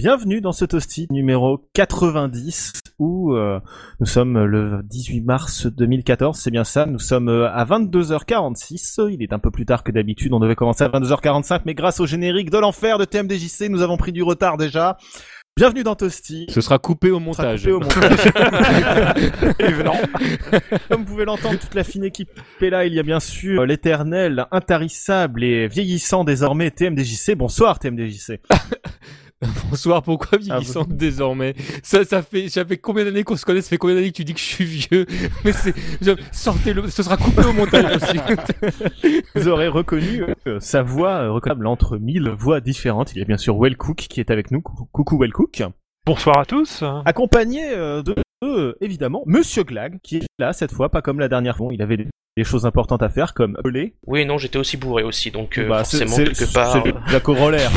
bienvenue dans ce toasty numéro 90 où euh, nous sommes le 18 mars 2014, c'est bien ça, nous sommes euh, à 22h46, il est un peu plus tard que d'habitude, on devait commencer à 22h45 mais grâce au générique de l'enfer de TMDJC nous avons pris du retard déjà. Bienvenue dans Toasty. Ce sera coupé au montage. Coupé au montage. Comme vous pouvez l'entendre, toute la fine équipe est là. Il y a bien sûr l'éternel, intarissable et vieillissant désormais TMDJC. Bonsoir TMDJC. Bonsoir, pourquoi vieillissant ah, désormais? Ça, ça fait, ça fait combien d'années qu'on se connaît? Ça fait combien d'années que tu dis que je suis vieux? Mais c'est, sortez-le, ce sera coupé au montage aussi. Vous aurez reconnu euh, sa voix euh, reconnaissable entre mille voix différentes. Il y a bien sûr Wellcook qui est avec nous. Coucou Wellcook. Bonsoir à tous. Accompagné euh, de évidemment, Monsieur Glag, qui est là cette fois, pas comme la dernière fois. Il avait des, choses importantes à faire, comme. Oui, non, j'étais aussi bourré aussi, donc euh, bah, forcément, quelque part... C'est la corollaire.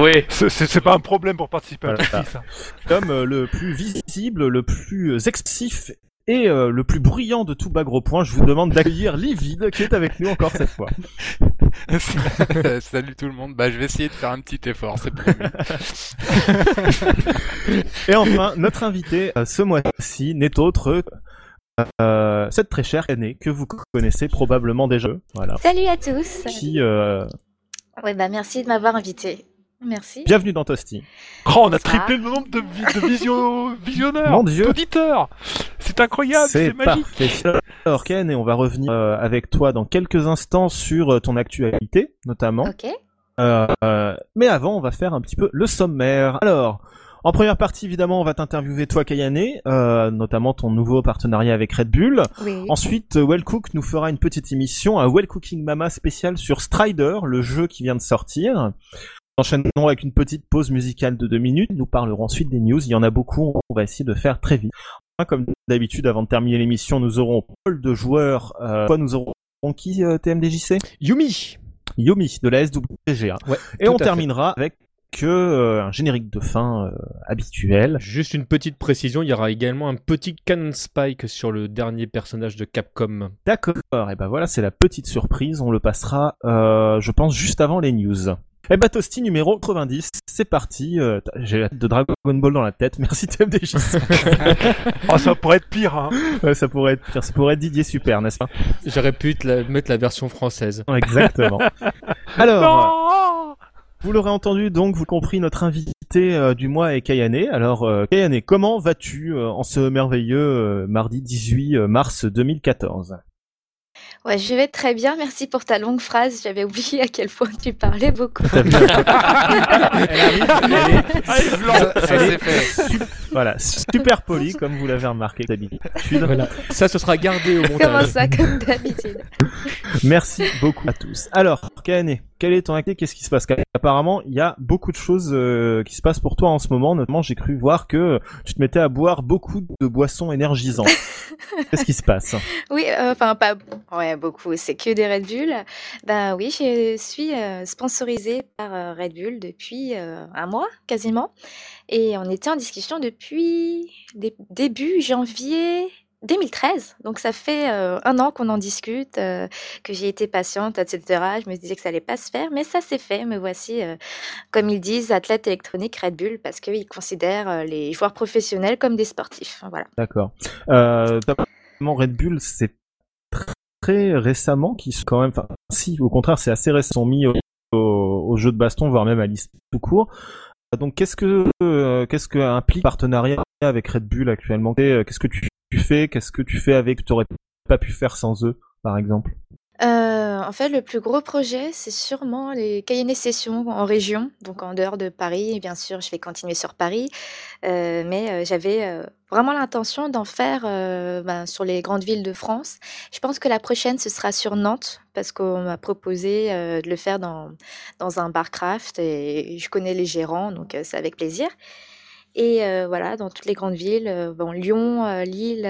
oui. C'est pas un problème pour participer à tout ça. Comme euh, le plus visible, le plus expressif et euh, le plus bruyant de tout bas gros point, je vous demande d'accueillir Livide qui est avec nous encore cette fois. Salut tout le monde, bah je vais essayer de faire un petit effort, c'est promis. et enfin, notre invité euh, ce mois-ci n'est autre euh, cette très chère aînée que vous connaissez probablement déjà. Voilà. Salut à tous. Qui euh... Ouais bah merci de m'avoir invité. Merci. Bienvenue dans Toasty. Oh, on a triplé le nombre de, de visionneurs, d'auditeurs. C'est incroyable, c'est magique. Alors Ken, et on va revenir euh, avec toi dans quelques instants sur euh, ton actualité, notamment. Ok. Euh, mais avant, on va faire un petit peu le sommaire. Alors, en première partie, évidemment, on va t'interviewer toi, Kayane, notamment ton nouveau partenariat avec Red Bull. Oui. Ensuite, Wellcook nous fera une petite émission, un Well Cooking Mama spécial sur Strider, le jeu qui vient de sortir. Enchaînons avec une petite pause musicale de deux minutes. Nous parlerons ensuite des news. Il y en a beaucoup. On va essayer de faire très vite. Comme d'habitude, avant de terminer l'émission, nous aurons Paul de joueurs. Euh, quoi, nous aurons qui euh, TMDJC Yumi. Yumi de la SWG. Ouais, Et on terminera avec que euh, un générique de fin euh, habituel. Juste une petite précision, il y aura également un petit canon spike sur le dernier personnage de Capcom. D'accord. Et ben voilà, c'est la petite surprise. On le passera, euh, je pense, juste avant les news. Eh bah Toasty numéro 90, c'est parti. Euh, j'ai de Dragon Ball dans la tête. Merci TMDJ. oh, ça pourrait être pire. Hein. Ouais, ça pourrait être pire. Ça pourrait être Didier Super, n'est-ce pas? J'aurais pu te mettre la version française. Exactement. Alors, vous l'aurez entendu, donc vous compris, notre invité euh, du mois est Kayane. Alors, euh, Kayane, comment vas-tu euh, en ce merveilleux mardi 18 mars 2014 Ouais, je vais très bien. Merci pour ta longue phrase. J'avais oublié à quel point tu parlais beaucoup. Voilà, super poli, comme vous l'avez remarqué d'habitude. Voilà. Ça, ce sera gardé au montage. Comment ça, comme d'habitude Merci beaucoup à tous. Alors, Kayane, quel est ton acté Qu'est-ce qui se passe Apparemment, il y a beaucoup de choses euh, qui se passent pour toi en ce moment. Notamment, j'ai cru voir que tu te mettais à boire beaucoup de boissons énergisantes. Qu'est-ce qui se passe Oui, euh, enfin pas ouais, beaucoup. C'est que des Red Bull. Ben oui, je suis euh, sponsorisée par Red Bull depuis un mois quasiment, et on était en discussion depuis début janvier 2013, donc ça fait euh, un an qu'on en discute, euh, que j'ai été patiente, etc. Je me disais que ça allait pas se faire, mais ça s'est fait. Me voici, euh, comme ils disent, athlète électronique Red Bull, parce qu'ils considèrent les joueurs professionnels comme des sportifs. Voilà. D'accord. Euh, Red Bull, c'est très récemment qu'ils sont quand même, enfin, si, au contraire, c'est assez récent, mis au, au, jeu de baston, voire même à l'IS tout court. Donc, qu'est-ce que qu'est-ce que implique partenariat avec Red Bull actuellement? Qu'est-ce que tu fais? Qu'est-ce que tu fais avec? Que tu pas pu faire sans eux, par exemple? Euh, en fait, le plus gros projet, c'est sûrement les Cayenne Sessions en région, donc en dehors de Paris. Bien sûr, je vais continuer sur Paris, euh, mais euh, j'avais vraiment l'intention d'en faire ben, sur les grandes villes de France. Je pense que la prochaine, ce sera sur Nantes, parce qu'on m'a proposé de le faire dans, dans un barcraft, et je connais les gérants, donc c'est avec plaisir. Et euh, voilà, dans toutes les grandes villes, euh, bon, Lyon, euh, Lille,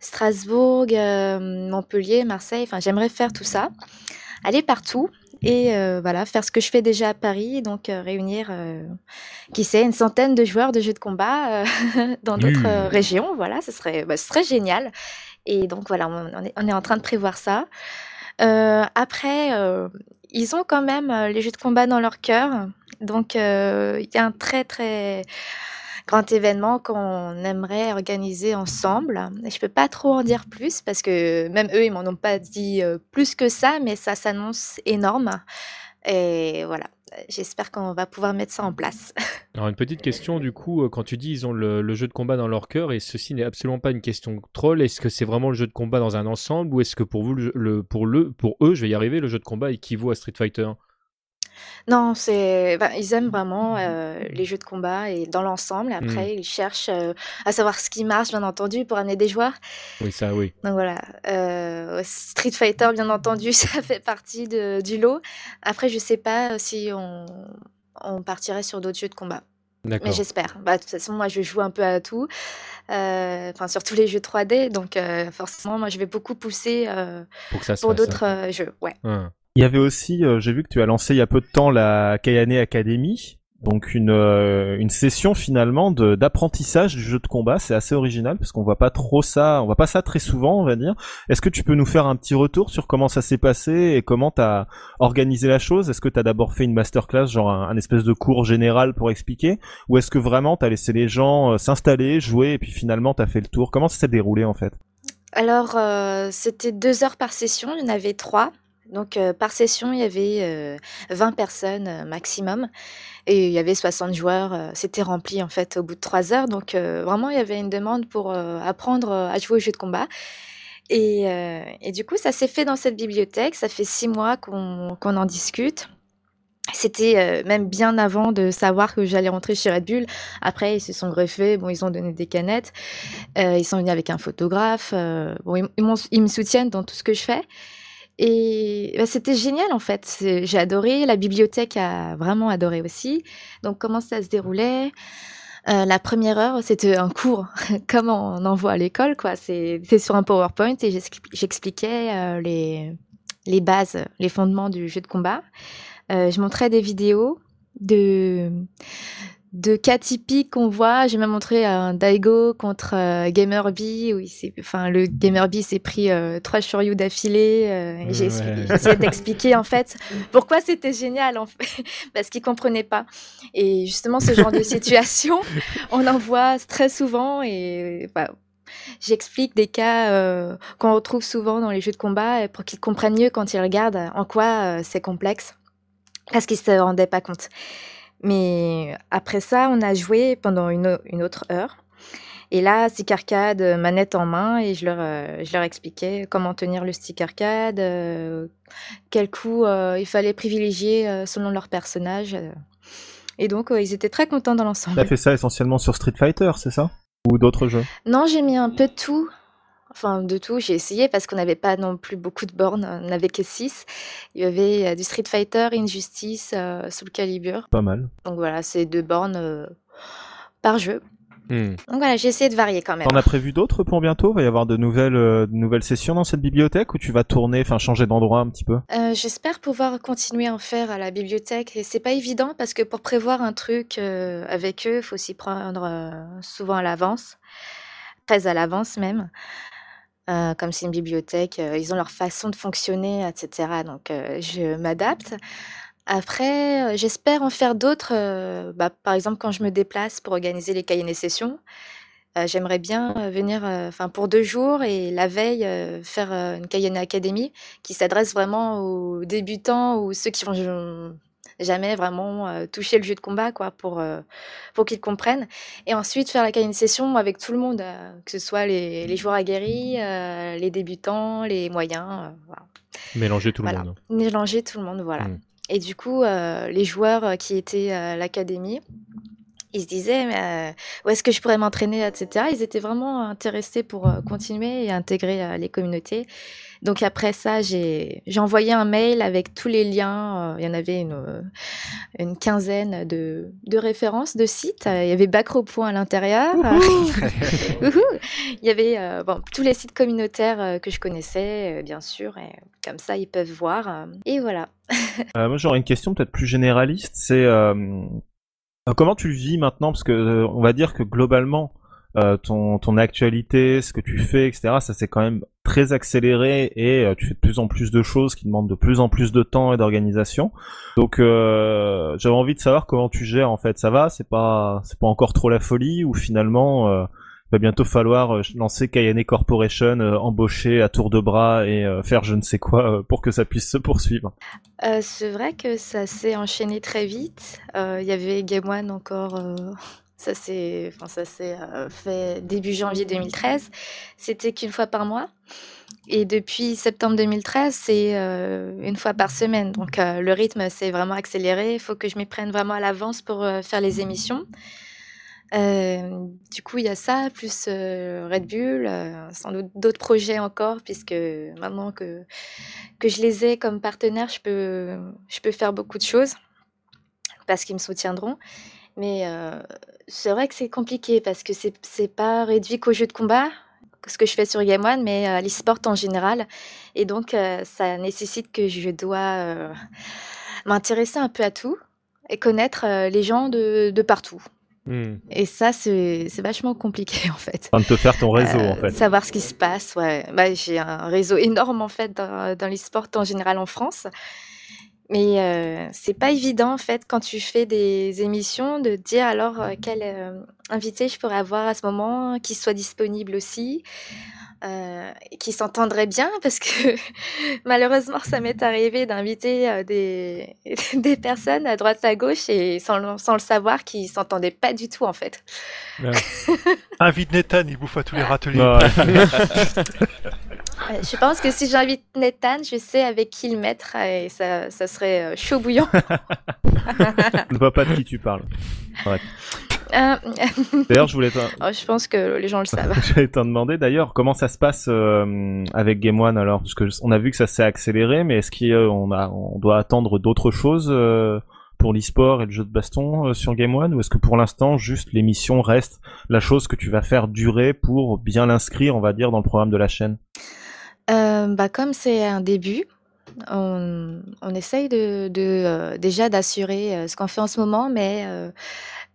Strasbourg, Montpellier, Marseille. Enfin, j'aimerais faire tout ça, aller partout et voilà, faire ce que je fais déjà à Paris, donc réunir, qui sait, une centaine de joueurs de jeux de combat dans d'autres mmh. régions. Voilà, ce serait, bah, ce serait génial. Et donc voilà, on est, on est en train de prévoir ça. Après, ils ont quand même les jeux de combat dans leur cœur. Donc, il y a un très, très grand événement qu'on aimerait organiser ensemble. Je peux pas trop en dire plus parce que même eux, ils m'en ont pas dit plus que ça, mais ça s'annonce énorme. Et voilà, j'espère qu'on va pouvoir mettre ça en place. Alors une petite question du coup, euh, quand tu dis ils ont le, jeu de combat dans leur cœur et ceci n'est absolument pas une question troll, est-ce que c'est vraiment le jeu de combat dans un ensemble ou est-ce que pour vous, pour eux, je vais y arriver, le jeu de combat équivaut à Street Fighter non, c'est bah, ils aiment vraiment, euh, les jeux de combat et dans l'ensemble. Mmh. Après, ils cherchent, euh, à savoir ce qui marche, bien entendu, pour amener des joueurs. Oui, ça, oui. Donc voilà, euh, Street Fighter, bien entendu, ça fait partie de du lot. Après, je sais pas si on on partirait sur d'autres jeux de combat. Mais j'espère. Bah, de toute façon, moi, je joue un peu à tout, enfin, sur tous les jeux 3D, donc forcément, moi, je vais beaucoup pousser, Pour d'autres, jeux, ouais. Hein. Il y avait aussi, euh, j'ai vu que tu as lancé il y a peu de temps la Kayane Academy, donc une, euh, session finalement d'apprentissage du jeu de combat. C'est assez original parce qu'on voit pas trop ça, on voit pas ça très souvent, on va dire. Est-ce que tu peux nous faire un petit retour sur comment ça s'est passé et comment tu as organisé la chose? Est-ce que tu as d'abord fait une masterclass, genre un, espèce de cours général pour expliquer, ou est-ce que vraiment tu as laissé les gens euh, s'installer, jouer et puis finalement tu as fait le tour? Comment ça s'est déroulé en fait? Alors, c'était deux heures par session, il y en avait trois. Donc euh, par session, il y avait 20 euh, personnes euh, maximum et il y avait 60 joueurs. C'était rempli en fait au bout de 3 heures. Donc vraiment, il y avait une demande pour apprendre à jouer au jeu de combat. Et, du coup, ça s'est fait dans cette bibliothèque. Ça fait 6 mois qu'on en discute. C'était même bien avant de savoir que j'allais rentrer chez Red Bull. Après, ils se sont greffés. Bon, ils ont donné des canettes. ils sont venus avec un photographe. bon, ils, me soutiennent dans tout ce que je fais. Et bah, c'était génial en fait. J'ai adoré. La bibliothèque a vraiment adoré aussi. Donc comment ça se déroulait? Euh, La première heure, c'était un cours comme on en voit à l'école, quoi. C'est sur un PowerPoint et j'expliquais euh, les les bases, les fondements du jeu de combat. Euh, je montrais des vidéos de de cas typiques qu'on voit. J'ai même montré un Daigo contre euh, Gamerby où il s'est, enfin le Gamerby s'est pris euh, trois Shoryu d'affilée. Euh, j'ai essayé d'expliquer en fait pourquoi c'était génial en fait, parce qu'il comprenait pas. Et justement ce genre de situation, on en voit très souvent et bah, J'explique des cas euh, qu'on retrouve souvent dans les jeux de combat pour qu'ils comprennent mieux quand ils regardent en quoi c'est complexe, parce qu'ils se rendaient pas compte. Mais après ça, on a joué pendant une, une autre heure. Et là, stick arcade, euh, manette en main, et je leur, euh, je leur expliquais comment tenir le stick arcade, euh, quel coup il fallait privilégier selon leur personnage. Et donc, ils étaient très contents dans l'ensemble. Tu as fait ça essentiellement sur Street Fighter, c'est ça? Ou d'autres jeux? Non, j'ai mis un peu de tout. Enfin, de tout, j'ai essayé parce qu'on n'avait pas non plus beaucoup de bornes, on n'avait que 6. Il y avait euh, du Street Fighter, Injustice, euh, Soul Calibur. Pas mal. Donc voilà, c'est deux bornes euh, par jeu. Hmm. Donc voilà, j'ai essayé de varier quand même. T'en as prévu d'autres pour bientôt? Il va y avoir de nouvelles, de nouvelles sessions dans cette bibliothèque ou tu vas tourner, enfin changer d'endroit un petit peu? J'espère pouvoir continuer à en faire à la bibliothèque et c'est pas évident parce que pour prévoir un truc avec eux, il faut s'y prendre souvent à l'avance, très à l'avance même. Euh, comme c'est une bibliothèque, euh, ils ont leur façon de fonctionner, etc. Donc, euh, je m'adapte. Après, j'espère en faire d'autres. Bah, par exemple, quand je me déplace pour organiser les cahiers sessions, j'aimerais bien venir, enfin pour deux jours et la veille faire une Cayenne Academy qui s'adresse vraiment aux débutants ou ceux qui vont jamais vraiment euh, toucher le jeu de combat quoi pour euh, pour qu'ils comprennent et ensuite faire la une session avec tout le monde euh, que ce soit les, les joueurs aguerris les débutants les moyens voilà. mélanger tout le monde mélanger tout le monde voilà mmh. et du coup les joueurs qui étaient à l'académie ils se disaient mais, où est-ce que je pourrais m'entraîner, etc. Ils étaient vraiment intéressés pour continuer et intégrer les communautés. Donc après ça, j'ai envoyé un mail avec tous les liens. il y en avait une, une quinzaine de, de références de sites. Il y avait Point à l'intérieur. il y avait bon, tous les sites communautaires que je connaissais, bien sûr. Et comme ça, ils peuvent voir. et voilà. moi, j'aurais une question peut-être plus généraliste. C'est comment tu le vis maintenant? Parce que on va dire que globalement, ton, ton actualité, ce que tu fais, etc. Ça c'est quand même très accéléré et tu fais de plus en plus de choses qui demandent de plus en plus de temps et d'organisation. Donc j'avais envie de savoir comment tu gères en fait. Ça va? C'est pas c'est pas encore trop la folie ou finalement va bientôt falloir euh, lancer Kayane Corporation, euh, embaucher à tour de bras et euh, faire je ne sais quoi pour que ça puisse se poursuivre? c'est vrai que ça s'est enchaîné très vite. Il y avait Game One encore. Ça s'est enfin, ça fait début janvier 2013. C'était qu'une fois par mois. Et depuis septembre 2013, c'est une fois par semaine. Donc le rythme s'est vraiment accéléré. Il faut que je m'y prenne vraiment à l'avance pour faire les émissions. Euh, du coup, il y a ça, plus euh, Red Bull, euh, sans doute d'autres projets encore, puisque maintenant que, que je les ai comme partenaires, je peux, je peux faire beaucoup de choses parce qu'ils me soutiendront. Mais c'est vrai que c'est compliqué parce que c'est, c'est pas réduit qu'aux jeux de combat, ce que je fais sur Game One, mais à l'e-sport en général. Et donc, ça nécessite que je dois m'intéresser un peu à tout et connaître les gens de, de partout. Hmm. Et ça, c'est vachement compliqué en fait. de te faire ton réseau en fait. Savoir ce qui se passe, ouais. Bah, J'ai un réseau énorme en fait dans, dans l'e-sport en général en France. Mais euh, c'est pas évident en fait quand tu fais des émissions de dire alors euh, quel euh, invité je pourrais avoir à ce moment, qui soit disponible aussi. Euh, qui s'entendraient bien parce que malheureusement ça m'est arrivé d'inviter euh, des, des personnes à droite à gauche et sans, sans le savoir qui s'entendaient pas du tout en fait. Invite Nathan, il bouffe à tous les râteliers. Je pense que si j'invite Nathan, je sais avec qui le mettre et ça, ça serait euh, chaud bouillant. je ne vois pas de qui tu parles. Euh, d'ailleurs, je voulais. Oh, je pense que les gens le savent. J'allais t'en demander d'ailleurs comment ça se passe euh, avec Game One alors, parce que on a vu que ça s'est accéléré, mais est-ce qu'on a, on doit attendre d'autres choses euh, pour l'e-sport et le jeu de baston sur Game One, ou est-ce que pour l'instant juste l'émission reste la chose que tu vas faire durer pour bien l'inscrire, on va dire, dans le programme de la chaîne? Bah comme c'est un début, on, essaye de déjà d'assurer ce qu'on fait en ce moment, mais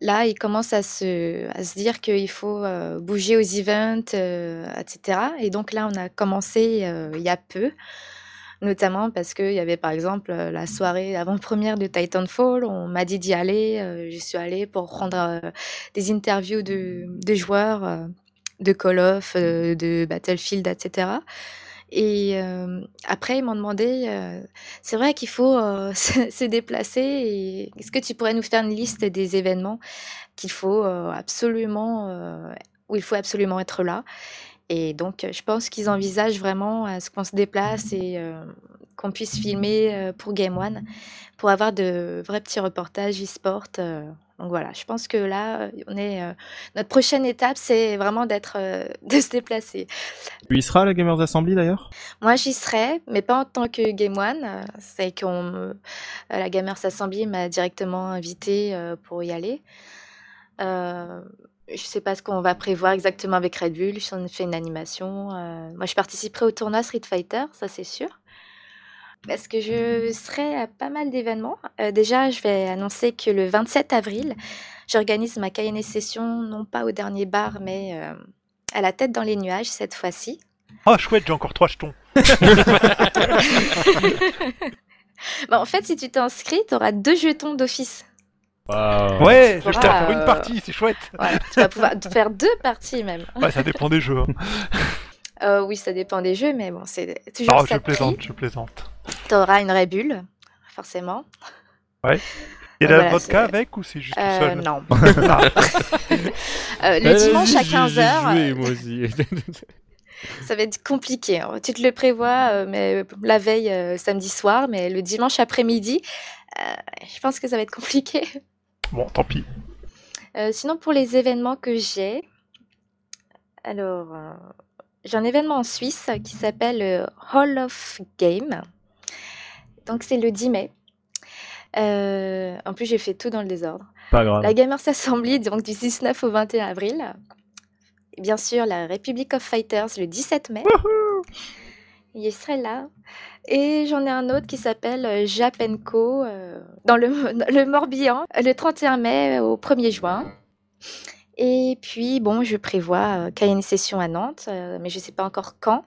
Là, il commence à se, dire qu'il faut euh, bouger aux events, euh, etc. Et donc là, on a commencé euh, il y a peu, notamment parce qu'il y avait par exemple la soirée avant-première de Titanfall. On m'a dit d'y aller. je suis allée pour prendre des interviews de joueurs de Call of, de Battlefield, etc. Et euh, après, ils m'ont demandé, euh, c'est vrai qu'il faut euh, se, déplacer. Est-ce que tu pourrais nous faire une liste des événements qu'il faut absolument, où il faut absolument être là? Et donc, je pense qu'ils envisagent vraiment à ce qu'on se déplace et qu'on puisse filmer pour Game One, pour avoir de vrais petits reportages e-sport donc voilà, je pense que là, on est, euh, notre prochaine étape, c'est vraiment d'être, euh, de se déplacer. Tu y seras la Gamers Assembly d'ailleurs? Moi, j'y serai, mais pas en tant que Game One. C'est qu'on, la Gamers Assembly m'a directement invité pour y aller. Euh, je sais pas ce qu'on va prévoir exactement avec Red Bull. J'en ai fait une animation. moi, je participerai au tournoi Street Fighter, ça c'est sûr. Parce que je serai à pas mal d'événements. Euh, déjà, je vais annoncer que le 27 avril, j'organise ma Cayenne Session, non pas au dernier bar, mais euh, à la tête dans les nuages cette fois-ci. Oh, chouette, j'ai encore trois jetons. bah, en fait, si tu t'inscris, tu auras deux jetons d'office. Ouais, je t'ai pour une partie, c'est chouette. tu vas pouvoir faire deux parties même. Ouais, ça dépend des jeux. Hein. Euh, oui, ça dépend des jeux, mais bon, c'est toujours oh, ça. Je plaisante, je plaisante. T'auras une rébule, forcément. Ouais. Il y a de la vodka avec ou c'est juste euh, seul? Non. euh, le dimanche à 15h. moi aussi. ça va être compliqué. Hein. Tu te le prévois, euh, mais la veille, euh, samedi soir, mais le dimanche après-midi, je pense que ça va être compliqué. Bon, tant pis. sinon, pour les événements que j'ai, alors, j'ai un événement en Suisse qui s'appelle Hall of Game. Donc c'est le 10 mai. Euh, en plus, j'ai fait tout dans le désordre. Pas grave. La Gamers Assembly, donc du 19 au 21 avril. Et bien sûr, la Republic of Fighters le 17 mai. Il serait là. Et j'en ai un autre qui s'appelle euh, Japenco euh, dans le, le Morbihan le 31 mai au 1er juin. Et puis, bon, je prévois qu'il y ait une session à Nantes, mais je ne sais pas encore quand.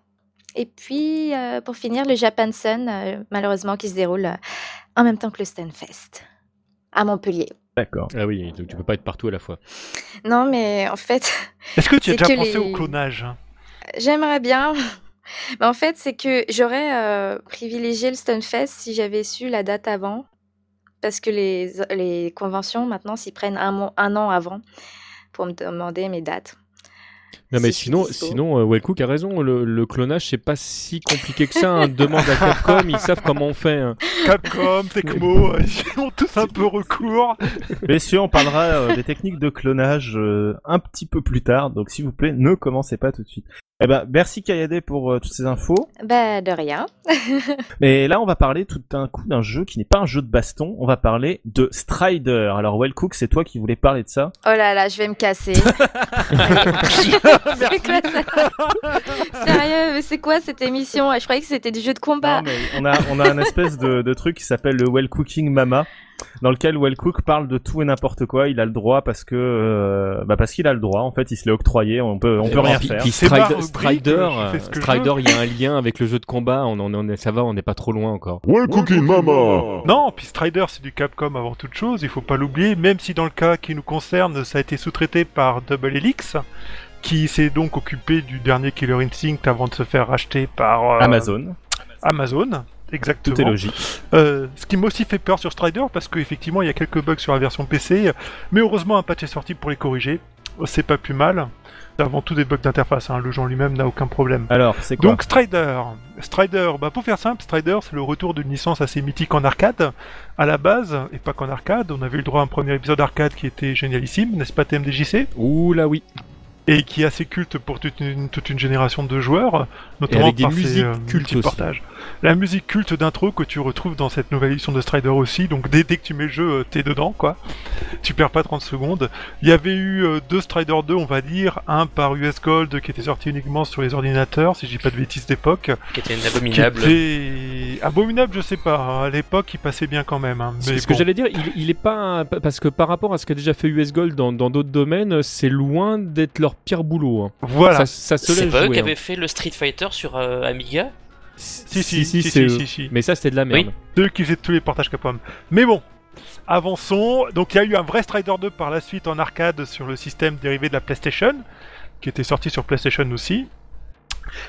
Et puis, pour finir, le Japan Sun, malheureusement, qui se déroule en même temps que le Stunfest à Montpellier. D'accord. Ah oui, donc tu peux pas être partout à la fois. Non, mais en fait. Est-ce que tu as déjà pensé au clonage J'aimerais bien. Mais en fait, c'est que j'aurais euh, privilégié le Stunfest si j'avais su la date avant. Parce que les, les conventions, maintenant, s'y prennent un, un an avant pour me demander mes dates. Non mais sinon, sinon, euh, Wellcook a raison. Le, clonage c'est pas si compliqué que ça. Hein. Demande à Capcom, ils savent comment on fait. Hein. Capcom, Tecmo, ils ont tous un peu recours. Messieurs, on parlera euh, des techniques de clonage euh, un petit peu plus tard. Donc s'il vous plaît, ne commencez pas tout de suite. Eh ben, merci Kayade pour euh, toutes ces infos. Bah, de rien. Mais là, on va parler tout d'un coup d'un jeu qui n'est pas un jeu de baston. On va parler de Strider. Alors, Wellcook, c'est toi qui voulais parler de ça Oh là là, je vais me casser. c'est quoi ça Sérieux, mais c'est quoi cette émission? Je croyais que c'était du jeu de combat. Non, mais on a, on a un espèce de, de truc qui s'appelle le Well Cooking Mama dans lequel Wellcook parle de tout et n'importe quoi. Il a le droit parce que, euh, bah parce qu'il a le droit. En fait, il se l'est octroyé. On peut, on peut rien faire. Strider, Strider, Strider, il y a un lien avec le jeu de combat. On, on, est, ça va, on n'est pas trop loin encore. Wellcooking Mama. Non, puis Strider, c'est du Capcom avant toute chose. Il faut pas l'oublier. Même si dans le cas qui nous concerne, ça a été sous-traité par Double Helix qui s'est donc occupé du dernier Killer Instinct avant de se faire racheter par euh, Amazon. Amazon. Exactement. Tout est logique. Euh, ce qui m'a aussi fait peur sur Strider, parce qu'effectivement, il y a quelques bugs sur la version PC, mais heureusement, un patch est sorti pour les corriger. C'est pas plus mal. Avant tout des bugs d'interface, hein. le jeu lui-même n'a aucun problème. Alors, c'est quoi Donc Strider. Strider, bah pour faire simple, Strider c'est le retour d'une licence assez mythique en arcade. À la base, et pas qu'en arcade, on avait eu le droit à un premier épisode arcade qui était génialissime, n'est-ce pas TMDJC Ouh là oui et qui est assez culte pour toute une, toute une génération de joueurs, notamment avec par des musiques euh, cultes portages. La musique culte d'intro que tu retrouves dans cette nouvelle édition de Strider aussi, donc dès, dès que tu mets le jeu, euh, t'es dedans, quoi. Tu perds pas 30 secondes. Il y avait eu euh, deux Strider 2, on va dire, un par US Gold qui était sorti uniquement sur les ordinateurs, si j'ai pas de bêtises d'époque. Qui était abominable. Qui Abominable, je sais pas. À l'époque, il passait bien quand même. Hein. Mais ce que j'allais dire, il, il, est pas parce que par rapport à ce qu'a déjà fait US Gold dans d'autres domaines, c'est loin d'être leur pire boulot. Hein. Voilà. Ça, se C'est pas eux qui hein. avaient fait le Street Fighter sur euh, Amiga si si si, si, si, Mais ça, c'était de la merde. Deux qui faisaient tous les portages Capcom. Mais bon, avançons. Donc il y a eu un vrai Strider 2 par la suite en arcade sur le système dérivé de la PlayStation, qui était sorti sur PlayStation aussi.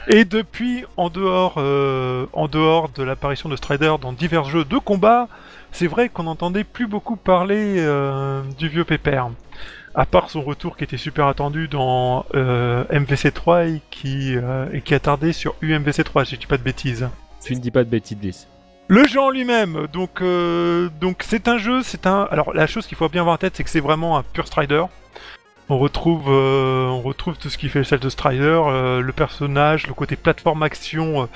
Et depuis, en dehors, euh, en dehors de l'apparition de Strider dans divers jeux de combat, c'est vrai qu'on n'entendait plus beaucoup parler euh, du vieux pépère à part son retour qui était super attendu dans euh, MVC3 et qui, euh, et qui a tardé sur UMVC3, si je dis pas de bêtises. Tu ne dis pas de bêtises, Le jeu en lui-même, donc euh, donc c'est un jeu, c'est un. Alors la chose qu'il faut bien avoir en tête, c'est que c'est vraiment un pur Strider. On retrouve, on retrouve tout ce qui fait le sel de Strider, le personnage, le côté plateforme action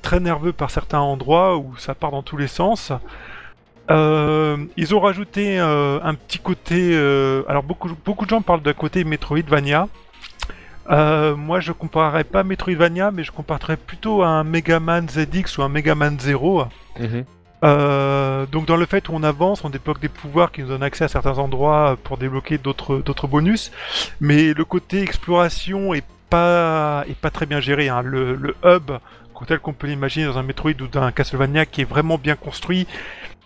très nerveux par certains endroits où ça part dans tous les sens. Euh, ils ont rajouté euh, un petit côté. Euh, alors beaucoup, beaucoup de gens parlent d'un côté Metroidvania. moi, je comparerais pas Metroidvania, mais je comparerais plutôt à un Mega Man ZX ou un Mega Man Zero. Mhm. donc dans le fait où on avance, on débloque des pouvoirs qui nous donnent accès à certains endroits pour débloquer d'autres d'autres bonus, mais le côté exploration est pas est pas très bien géré. Hein. Le, le hub tel qu'on peut l'imaginer dans un Metroid ou dans un Castlevania qui est vraiment bien construit,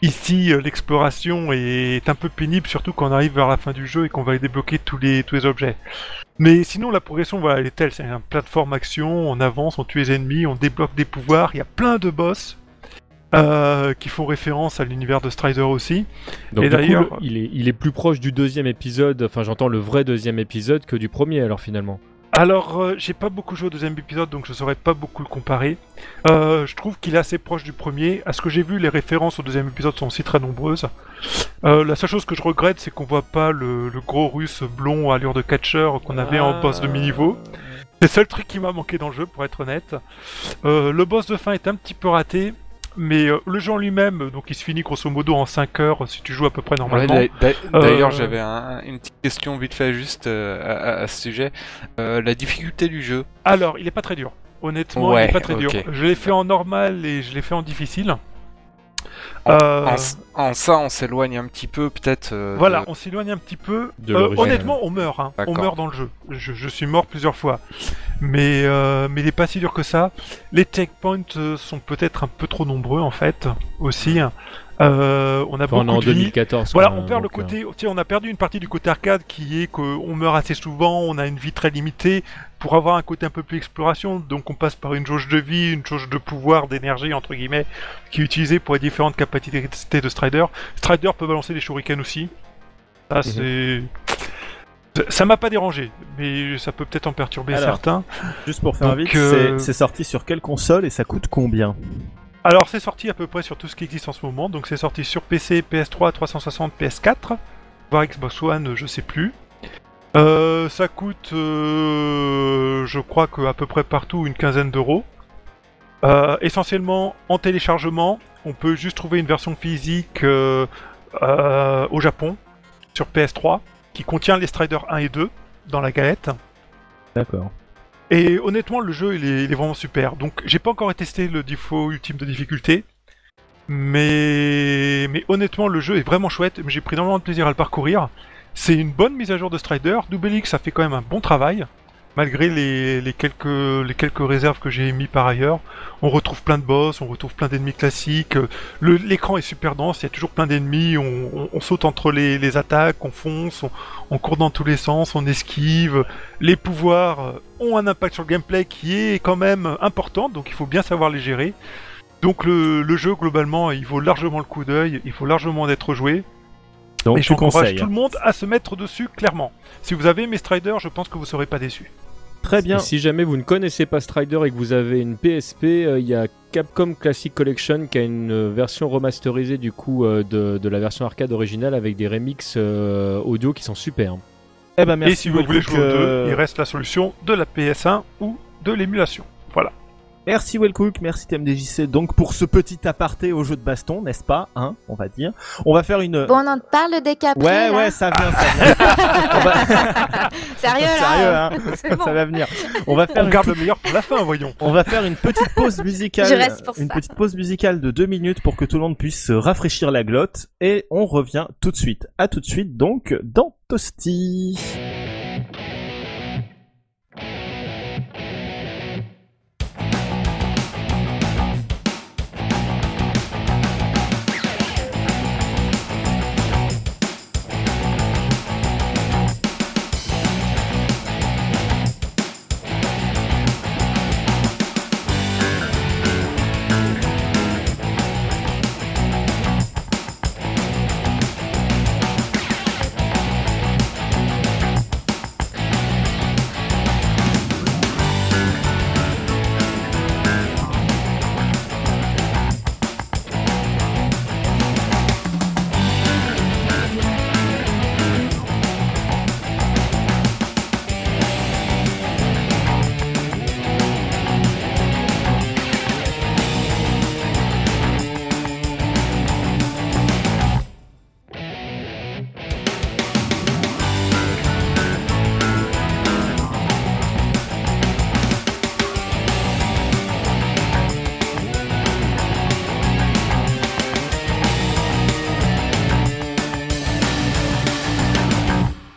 Ici, euh, l'exploration est un peu pénible, surtout quand on arrive vers la fin du jeu et qu'on va débloquer tous les, tous les objets. Mais sinon, la progression, voilà, elle est telle, c'est une plateforme action, on avance, on tue les ennemis, on débloque des pouvoirs, il y a plein de boss. Euh, qui font référence à l'univers de Strider aussi. Donc, et d'ailleurs, il est, il est plus proche du deuxième épisode, enfin j'entends le vrai deuxième épisode que du premier alors finalement. Alors, euh, j'ai pas beaucoup joué au deuxième épisode, donc je saurais pas beaucoup le comparer. Euh, je trouve qu'il est assez proche du premier. À ce que j'ai vu, les références au deuxième épisode sont aussi très nombreuses. Euh, la seule chose que je regrette, c'est qu'on voit pas le, gros russe blond à allure de catcher qu'on avait en boss de mi-niveau. C'est le seul truc qui m'a manqué dans le jeu, pour être honnête. le boss de fin est un petit peu raté, mais euh, le jeu en lui-même, donc il se finit grosso modo en 5 heures si tu joues à peu près normalement. D'ailleurs, euh, j'avais une petite question vite fait juste euh, à, ce sujet. la difficulté du jeu Alors, il est pas très dur. Honnêtement, il est pas très dur. Je l'ai fait en normal et je l'ai fait en difficile. En, Euh, en ça, on s'éloigne un petit peu, peut-être. euh, Voilà, de- on s'éloigne un petit peu. De Euh, honnêtement, on meurt. Hein. On meurt dans le jeu. Je, je suis mort plusieurs fois. Mais, euh, mais il n'est pas si dur que ça. Les checkpoints sont peut-être un peu trop nombreux, en fait, aussi. Euh, on a Enfin, on est beaucoup en de vie. 2014. Voilà, on perd le donc, euh, côté. Tiens, on a perdu une partie du côté arcade qui est qu'on meurt assez souvent, on a une vie très limitée. Pour avoir un côté un peu plus exploration, donc on passe par une jauge de vie, une jauge de pouvoir, d'énergie, entre guillemets, qui est utilisée pour les différentes capacités de Strider. Strider peut balancer des shurikens aussi. Ça, Mhm. c'est. Ça- m'a pas dérangé, mais ça peut peut-être en perturber Alors. certains. Juste pour faire Donc, vite, euh, c'est- c'est sorti sur quelle console et ça coûte combien? Alors, c'est sorti à peu près sur tout ce qui existe en ce moment. Donc, c'est sorti sur PC, PS3, 360, PS4, voire Xbox One, je sais plus. Euh, ça coûte, euh, je crois que à peu près partout une quinzaine d'euros. Euh, essentiellement en téléchargement, on peut juste trouver une version physique au Japon sur PS3 qui contient les Striders 1 et 2 dans la galette. D'accord. Et honnêtement, le jeu, il est, vraiment super. Donc, j'ai pas encore testé le défaut ultime de difficulté. Mais, mais honnêtement, le jeu est vraiment chouette. J'ai pris énormément de plaisir à le parcourir. C'est une bonne mise à jour de Strider. Double X, ça fait quand même un bon travail. Malgré les, les quelques, les quelques réserves que j'ai mis par ailleurs. On retrouve plein de boss, on retrouve plein d'ennemis classiques. L'écran est super dense, il y a toujours plein d'ennemis. On, on- on saute entre les, les attaques, on fonce, on, on court dans tous les sens, on esquive. Les pouvoirs euh, ont un impact sur le gameplay qui est quand même important, donc il faut bien savoir les gérer. Donc le, le jeu globalement, il vaut largement le coup d'œil, il faut largement d'être joué. Donc et j'encourage tout le monde à se mettre dessus clairement. Si vous avez mes Striders, je pense que vous serez pas déçus. Très bien. Et si jamais vous ne connaissez pas Strider et que vous avez une PSP, euh, il y a Capcom Classic Collection qui a une euh, version remasterisée du coup euh, de, de la version arcade originale avec des remixes euh, audio qui sont super. Eh ben merci et si vous voulez jouer aux deux, il reste la solution de la PS1 ou de l'émulation. Voilà. Merci Wellcook, merci TMDJC. Donc pour ce petit aparté au jeu de baston, n'est-ce pas hein, On va dire. On va faire une. Bon, on en parle des Capri, ouais, là ouais, ça vient, ça vient. Va- Sérieux, là Sérieux, hein C'est bon. Ça va venir. On va faire On une garde le meilleur pour la fin, voyons. On va faire une petite pause musicale. Je reste pour une ça. petite pause musicale de deux minutes pour que tout le monde puisse se rafraîchir la glotte. Et on revient tout de suite. À tout de suite donc dans Toasty.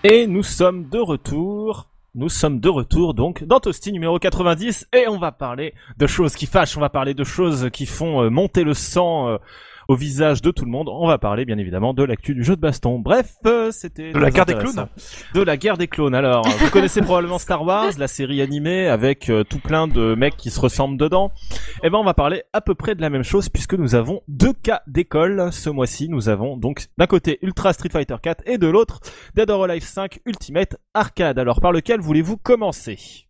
Et nous sommes de retour. Nous sommes de retour donc dans Toasty numéro 90 et on va parler de choses qui fâchent, on va parler de choses qui font euh, monter le sang euh, au visage de tout le monde. On va parler bien évidemment de l'actu du jeu de baston. Bref, euh, c'était De la guerre des intéressant. De la guerre des clones. Alors, vous connaissez probablement Star Wars, la série animée avec euh, tout plein de mecs qui se ressemblent dedans. Eh ben, on va parler à peu près de la même chose puisque nous avons deux cas d'école ce mois-ci. Nous avons donc d'un côté Ultra Street Fighter 4 et de l'autre Dead or Alive 5 Ultimate Arcade. Alors, par lequel voulez-vous commencer?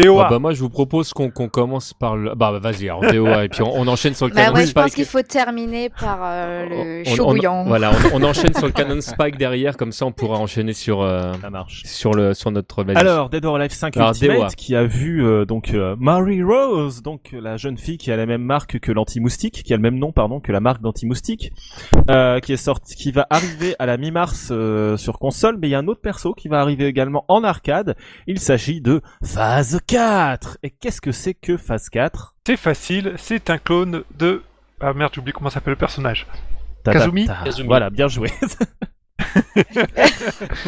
DOA. Ah bah moi je vous propose qu'on qu'on commence par le... Bah vas-y alors DOA et puis on, on enchaîne sur le Bah canon ouais, je pense qu'il faut terminer par euh, le On- chaud on- bouillant. Voilà, on, on enchaîne sur le canon Spike derrière, comme ça on pourra enchaîner sur, euh, Ça marche. sur, le, sur notre vas-y. Alors, Dead or Alive 5 Alors, Ultimate DOA. qui a vu euh, donc euh, Mary Rose, donc la jeune fille qui a la même marque que l'anti-moustique, qui a le même nom pardon que la marque d'anti-moustique, euh, qui est sorti, qui va arriver à la mi-mars euh, sur console, mais il y a un autre perso qui va arriver également en arcade. Il s'agit de Phase 4. Et qu'est-ce que c'est que Phase 4 C'est facile, c'est un clone de Ah merde, j'oublie comment s'appelle le personnage. Ta- ta- Kazumi? Ta- Kazumi. Voilà, bien joué.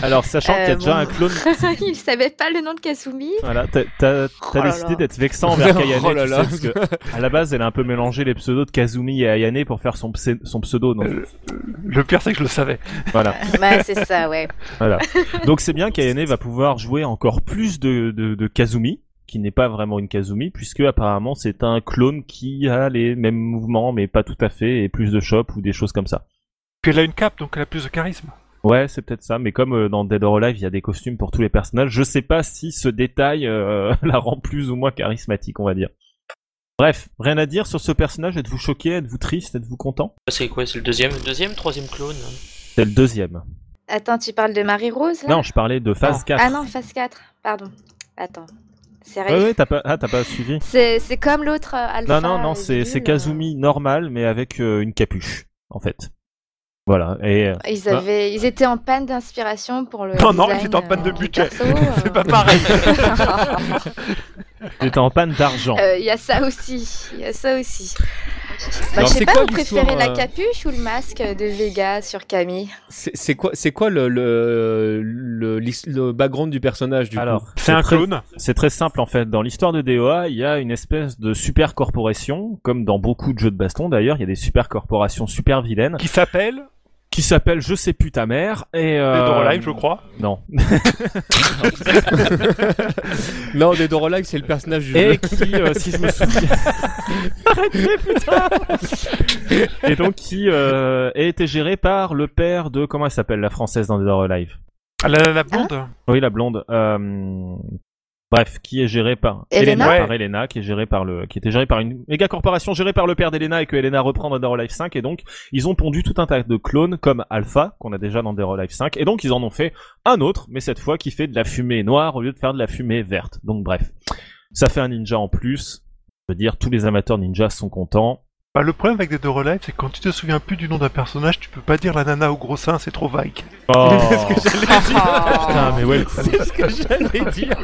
Alors, sachant qu'il y a Euh, déjà bon. un clone. Il savait pas le nom de Kazumi. Voilà, t'as Oh décidé d'être vexant envers Kayane, Oh là tu sais, là. parce que à la base, elle a un peu mélangé les pseudos de Kazumi et Ayane pour faire son, pseudo. Donc, Euh, Le pire, c'est que je le savais. voilà. Ouais, c'est ça, ouais. voilà. Donc c'est bien qu'Ayane va pouvoir jouer encore plus de, de, de Kazumi, qui n'est pas vraiment une Kazumi, puisque apparemment c'est un clone qui a les mêmes mouvements, mais pas tout à fait, et plus de chop ou des choses comme ça. Puis elle a une cape, donc elle a plus de charisme. Ouais, c'est peut-être ça, mais comme euh, dans Dead or Alive, il y a des costumes pour tous les personnages, je sais pas si ce détail euh, la rend plus ou moins charismatique, on va dire. Bref, rien à dire sur ce personnage, êtes-vous choqué, êtes-vous triste, êtes-vous content? C'est quoi C'est le deuxième, deuxième, troisième clone? C'est le deuxième. Attends, tu parles de Marie-Rose, là? Non, je parlais de phase 4. Ah non, phase 4, pardon. Attends. Ouais, Sérieux ouais, t'as pas, ah, t'as pas suivi C'est c'est comme l'autre euh, Alpha. Non, non, non, euh, c'est Kazumi normal, mais avec euh, une capuche, en fait. Voilà, et... euh, euh, Ils, avaient, ils étaient en panne d'inspiration pour le. Non, non, ils étaient en panne de euh, budget. C'est pas pareil. T'étais en panne d'argent. Euh, Il y a ça aussi. Il y a ça aussi. Bah, je sais c'est pas, quoi vous préférez la euh, capuche ou le masque de Vega sur Camille C'est quoi, c'est quoi le, le, le, le background du personnage du Alors, C'est un très- clone. C'est très simple en fait. Dans l'histoire de DOA, il y a une espèce de super corporation, comme dans beaucoup de jeux de baston d'ailleurs, il y a des super corporations super vilaines Qui s'appelle qui s'appellent Je sais plus ta mère et euh... Dead or Alive, je crois. Non. Non, Dead or Alive, c'est le personnage du et jeu. qui, euh, si je me souviens, Arrêtez, putain et donc qui euh, a été géré par le père de comment elle s'appelle la française dans Dead or Alive. Ah, La, la blonde? Oui, la blonde. Euh... Bref, qui est gérée par Elena Ouais. par Elena, qui est gérée par le, qui était gérée par une méga corporation gérée par le père d'Elena et que Elena reprend dans Dead or Alive 5 et donc ils ont pondu tout un tas de clones comme Alpha qu'on a déjà dans Dead or Alive 5 et donc ils en ont fait un autre, mais cette fois qui fait de la fumée noire au lieu de faire de la fumée verte. Donc bref, ça fait un ninja en plus. Je veux dire, tous les amateurs ninja sont contents. Bah, le problème avec Dead or Alive, c'est que quand tu te souviens plus du nom d'un personnage, tu peux pas dire la nana au gros sein, c'est trop vague. Oh, Oh, putain, mais ouais. C'est ce que j'allais dire.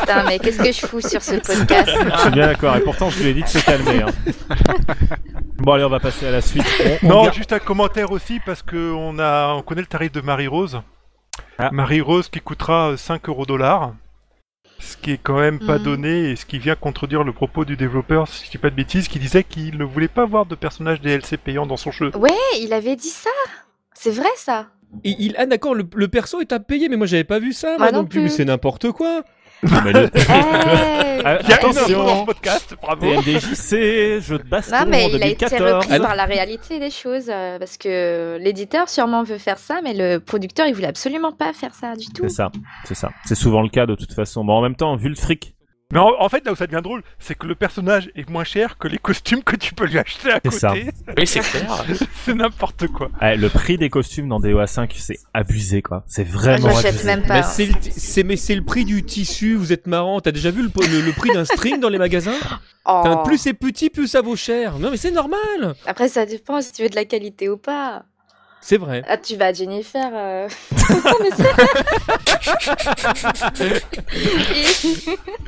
putain, mais qu'est-ce que je fous sur ce podcast Je suis bien d'accord, et pourtant je lui ai dit de se calmer. hein. Bon allez, on va passer à la suite. On- on Non, juste un commentaire aussi, parce que on, a, on connaît le tarif de Marie-Rose. Ah. Marie-Rose qui coûtera euh, 5 euros dollars. Ce qui est quand même pas Mhm. donné et ce qui vient contredire le propos du développeur, si je dis pas de bêtises, qui disait qu'il ne voulait pas voir de personnage DLC payant dans son jeu. Ouais, il avait dit ça. C'est vrai ça. Et il, ah d'accord, le, le perso est à payer, mais moi j'avais pas vu ça, moi Moi non non plus. Mais plus. c'est n'importe quoi. Le- Ah, Il y a une info Attention. dans ce podcast, bravo TMDJC, jeu de baston Non, mais en il a été 2014. repris par la réalité des choses euh, parce que l'éditeur sûrement veut faire ça, mais le producteur il voulait absolument pas faire ça du tout. C'est ça, c'est ça. C'est souvent le cas de toute façon. Bon, en même temps, vu le fric, Mais en, en fait, là où ça devient drôle, c'est que le personnage est moins cher que les costumes que tu peux lui acheter à C'est ça. côté. Oui, c'est clair. c'est n'importe quoi. eh, le prix des costumes dans DOA 5, c'est abusé quoi. C'est vraiment je l'achète abusé. même Mais pas. mais c'est le prix du tissu, vous êtes marrant. T'as déjà vu le, le- le prix d'un string dans les magasins? Oh. Plus c'est petit, plus ça vaut cher. Non mais c'est normal. Après, ça dépend si tu veux de la qualité ou pas. C'est vrai. Ah, tu vas à Jennifer. euh.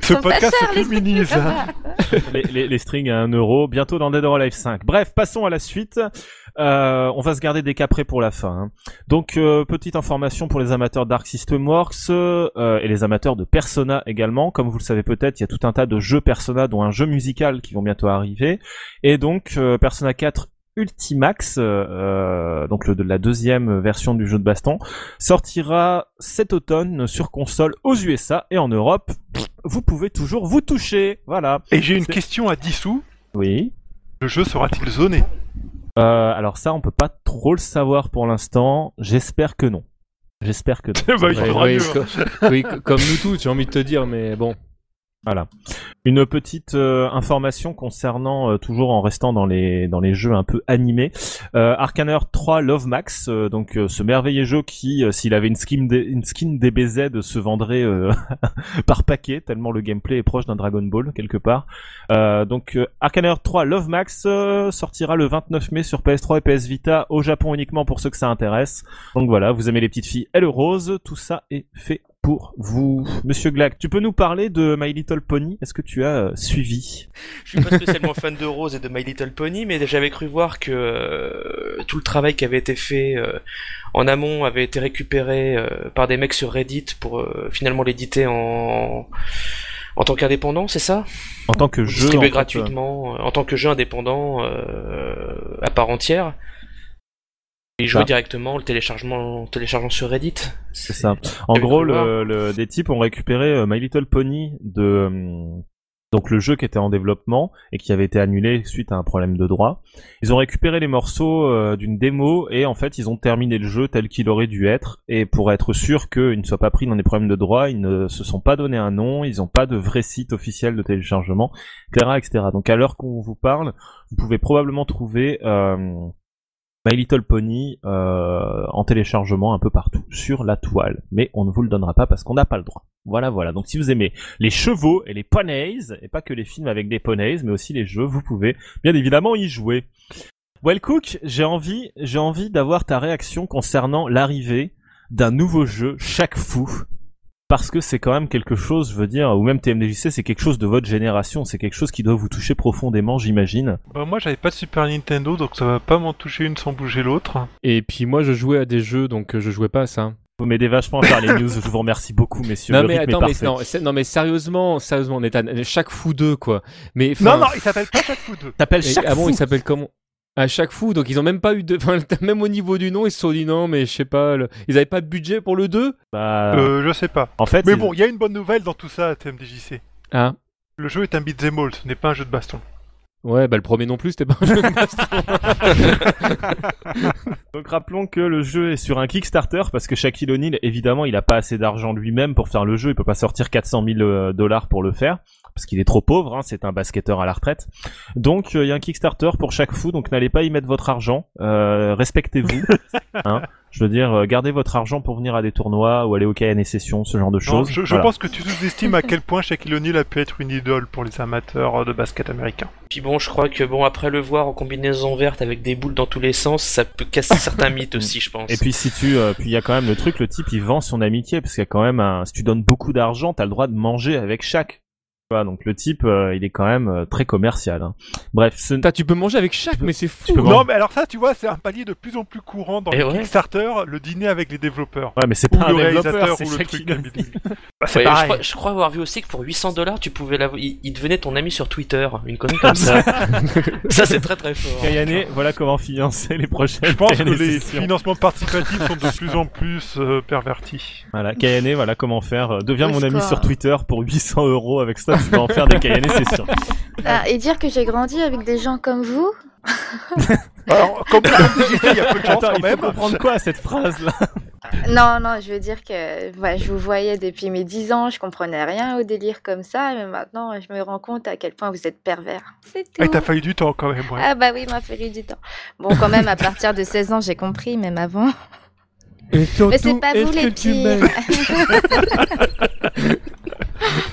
Ce podcast chers, se féminise. strings. les, les, les strings à 1 euro, bientôt dans Dead or Alive 5. Bref, passons à la suite. Euh, on va se garder des caprés pour la fin. hein. Donc, euh, petite information pour les amateurs d'Arc System Works euh, et les amateurs de Persona également. Comme vous le savez peut-être, il y a tout un tas de jeux Persona, dont un jeu musical qui vont bientôt arriver. Et donc, euh, Persona 4 Ultimax, euh, euh, donc le, de la deuxième version du jeu de baston, sortira cet automne sur console aux USA et en Europe. Vous pouvez toujours vous toucher. Voilà. Et j'ai une question à 10 sous. Oui. Le jeu sera-t-il zoné? Euh, alors ça, on peut pas trop le savoir pour l'instant. J'espère que non. J'espère que non. Bah, il Ouais, faudra oui, mieux. comme nous tous, j'ai envie de te dire, mais bon. Voilà. Une petite euh, information concernant euh, toujours en restant dans les dans les jeux un peu animés. Euh, Arcaner 3 Love Max, euh, donc ce merveilleux jeu qui, s'il avait une skin une skin DBZ, se vendrait par paquet tellement le gameplay est proche d'un Dragon Ball quelque part. Donc Arcaner 3 Love Max sortira le 29 mai sur PS3 et PS Vita au Japon uniquement pour ceux que ça intéresse. Donc voilà, vous aimez les petites filles et le rose, tout ça est fait pour vous. Monsieur Glack, tu peux nous parler de My Little Pony? Est-ce que tu as euh, suivi? Je suis pas spécialement fan de Rose et de My Little Pony, mais j'avais cru voir que euh, tout le travail qui avait été fait euh, en amont avait été récupéré par des mecs sur Reddit pour finalement l'éditer en en tant qu'indépendant, c'est ça? En tant que jeu. Distribué gratuitement, en tant que jeu indépendant à part entière. Et jouer Bah. directement le téléchargement, téléchargeant sur Reddit. C'est ça. En gros, le, le- des types ont récupéré euh, My Little Pony de hum, donc le jeu qui était en développement et qui avait été annulé suite à un problème de droit. Ils ont récupéré les morceaux euh, d'une démo et en fait ils ont terminé le jeu tel qu'il aurait dû être. Et pour être sûr qu'il ne soit pas pris dans des problèmes de droit, ils ne se sont pas donné un nom, ils n'ont pas de vrai site officiel de téléchargement, etc., etc. Donc à l'heure qu'on vous parle, vous pouvez probablement trouver euh, My Little Pony euh, en téléchargement un peu partout sur la toile, mais on ne vous le donnera pas parce qu'on n'a pas le droit. Voilà, voilà. Donc si vous aimez les chevaux et les poneys, et pas que les films avec des poneys, mais aussi les jeux, vous pouvez bien évidemment y jouer. Well Cook, j'ai envie, j'ai envie d'avoir ta réaction concernant l'arrivée d'un nouveau jeu chaque fou. Parce que c'est quand même quelque chose, je veux dire, ou même TMDJC, c'est quelque chose de votre génération, c'est quelque chose qui doit vous toucher profondément, j'imagine. Bah, moi, j'avais pas de Super Nintendo, donc ça va pas m'en toucher une sans bouger l'autre. Et puis moi, je jouais à des jeux, donc euh, je jouais pas à ça. Vous m'aidez vachement à faire les news, je vous remercie beaucoup, messieurs. Non le mais rythme est attends, mais, non, non mais sérieusement, sérieusement, Nathan, chaque fou deux quoi. Mais Non, non, il s'appelle pas Chaque Fou 2. T'appelles mais- chaque ah bon, fou. il s'appelle comment? À chaque fou, donc ils ont même pas eu de, enfin, même au niveau du nom, ils se sont dit non, mais je sais pas, le- ils avaient pas de budget pour le 2 Bah, Euh, je sais pas. en fait, Mais bon, il y a une bonne nouvelle dans tout ça, TMDJC. Ah. Le jeu est un beat'em all, ce n'est pas un jeu de baston. Ouais, bah le premier non plus, c'était pas un jeu de baston. Donc rappelons que le jeu est sur un Kickstarter parce que Shaquille O'Neal, évidemment, il a pas assez d'argent lui-même pour faire le jeu. Il peut pas sortir 400 000 euh, dollars pour le faire parce qu'il est trop pauvre. Hein, c'est un basketteur à la retraite. Donc euh, il y a un Kickstarter pour chaque fou. Donc n'allez pas y mettre votre argent. Euh, Respectez-vous. hein. Je veux dire, euh, gardez votre argent pour venir à des tournois ou aller au KN Session, ce genre de choses. je, je Voilà. pense que tu sous-estimes à quel point Shaquille O'Neal a pu être une idole pour les amateurs de basket américain. Puis bon, je crois que bon, après le voir en combinaison verte avec des boules dans tous les sens, ça peut casser certains mythes aussi, je pense. Et puis si tu, euh, puis il y a quand même le truc, le type il vend son amitié parce qu'il y a quand même un, si tu donnes beaucoup d'argent, t'as le droit de manger avec chaque. Vois, donc le type, euh, il est quand même euh, très commercial. hein. Bref, ce... Putain, tu peux manger avec chaque, mais c'est fou. Non, mais alors ça, tu vois, c'est un palier de plus en plus courant dans Eh les ouais. Kickstarter, le dîner avec les développeurs. ouais, mais c'est pas le un développeur, réalisateur c'est ou le Shaquille truc. Bah, c'est Ouais, je, pareil. crois, je crois avoir vu aussi que pour 800 dollars, tu pouvais l'avoir. Il, il devenait ton ami sur Twitter, une connerie comme ça. ça, c'est très très fort. Kayane, voilà comment financer les prochaines. Je pense que les sessions. financements participatifs sont de plus en plus euh, pervertis. Voilà, Kayane, voilà comment faire. Euh, Deviens mon ami sur Twitter pour 800 euros avec ça, tu vas en faire des Kayane sessions. Ah, et dire que j'ai grandi avec des gens comme vous Alors, comme il y a peu de chance Attends, quand il faut même. comprendre quoi à cette phrase là Non, non, je veux dire que ouais, je vous voyais depuis mes 10 ans, je comprenais rien au délire comme ça, mais maintenant je me rends compte à quel point vous êtes pervers. C'est tout. Ah, t'as fallu du temps quand même, ouais. Ah bah oui, il m'a fallu du temps. Bon, quand même, à partir de 16 ans, j'ai compris, même avant. Et Mais c'est pas vous les pires.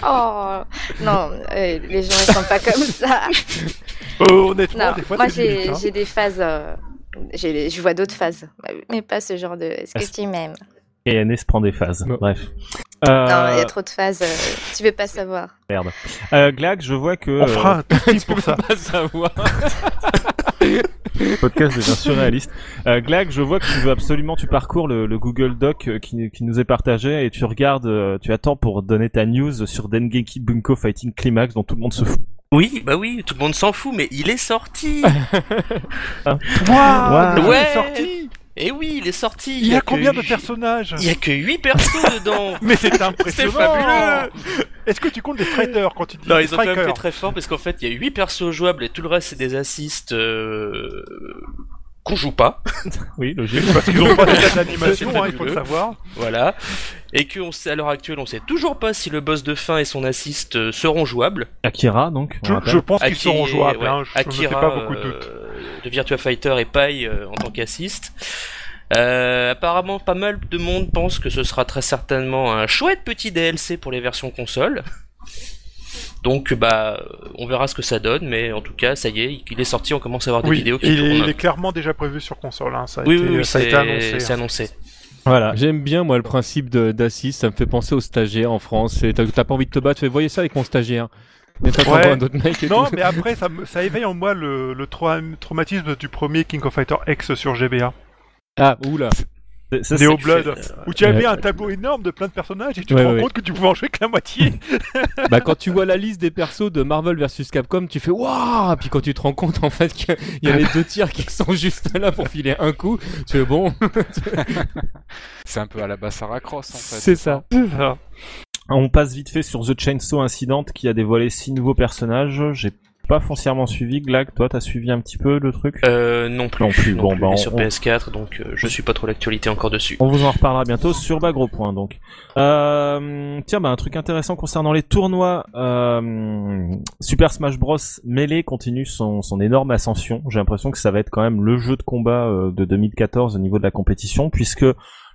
oh non, euh, les gens ils sont pas comme ça. Euh, honnêtement, Non, des fois, moi j'ai limite. hein. j'ai des phases. euh, j'ai- je vois d'autres phases, mais pas ce genre de. Est-ce que tu m'aimes? Kayane se prend des phases. Non. Bref. Non, Euh, il y a trop de phases. euh, tu veux pas savoir. merde. Euh, Glag, je vois que On fera un petit pour ça. Pas savoir. le podcast devient surréaliste. Euh, Glag, je vois que tu veux absolument, tu parcours le, le Google Doc euh, qui, qui nous est partagé et tu regardes, euh, tu attends pour donner ta news sur Dengeki Bunko Fighting Climax dont tout le monde se fout. Oui, bah oui, tout le monde s'en fout, mais il est sorti. Waouh, Ouais. il est sorti Et oui, il est sorti. Il y a combien de personnages Il y a que 8 persos dedans. Mais c'est C'est impressionnant fabuleux. Est-ce que tu comptes les traders quand tu dis Non, ils ont quand même fait très fort parce qu'en fait, il y a 8 persos jouables et tout le reste, c'est des assists euh, qu'on joue pas. Oui, logique. Parce qu'ils ont pas d'état d'animation, C'est hein, il faut le savoir. Voilà. Et qu'on sait, à l'heure actuelle, on sait toujours pas si le boss de fin et son assist euh, seront jouables. Akira, donc. on Je, je pense qu'ils seront jouables, ouais, hein, je ne me fais Akira pas beaucoup de doutes. euh, de Virtua Fighter et Pai euh, en tant qu'assist. Euh, apparemment, pas mal de monde pense que ce sera très certainement un chouette petit DLC pour les versions console. Donc, bah, on verra ce que ça donne, mais en tout cas, ça y est, il est sorti, on commence à avoir des Oui, vidéos qui il est, tournent. il est clairement déjà prévu sur console, hein, ça a Oui, été, oui, oui, ça a c'est été annoncé. c'est annoncé. Voilà. J'aime bien moi le principe de- d'Assis, ça me fait penser aux stagiaires en France. T'as pas envie de te battre, tu fais voyez ça avec mon stagiaire. Et toi, Ouais. t'envoies un autre mec et Non, tout. mais après, ça, me- ça éveille en moi le, le trau- traumatisme du premier King of Fighter X sur GBA. Ah, oula. C'est- ça, Blood, où tu avais Ouais. un tableau énorme de plein de personnages et tu Ouais, te rends ouais. compte que tu pouvais en jouer que la moitié. Bah quand tu vois la liste des persos de Marvel versus Capcom, tu fais waouh Puis quand tu te rends compte en fait qu'il y a les deux tiers qui sont juste là pour filer un coup, tu fais bon, C'est un peu à la Bassara Cross en fait. c'est ça. On passe vite fait sur The Chainsaw Incident qui a dévoilé six nouveaux personnages. J'ai pas foncièrement suivi. Glag, toi, t'as suivi un petit peu le truc? Euh, non plus. Non plus, bon, bah, Il est on- sur on- PS4, donc euh, je suis pas trop l'actualité encore dessus. On vous en reparlera bientôt sur Bagro Point donc. Euh, tiens, bah, un truc intéressant concernant les tournois. euh, Super Smash Bros. Melee continue son, son énorme ascension. J'ai l'impression que ça va être quand même le jeu de combat euh, de 2014 au niveau de la compétition puisque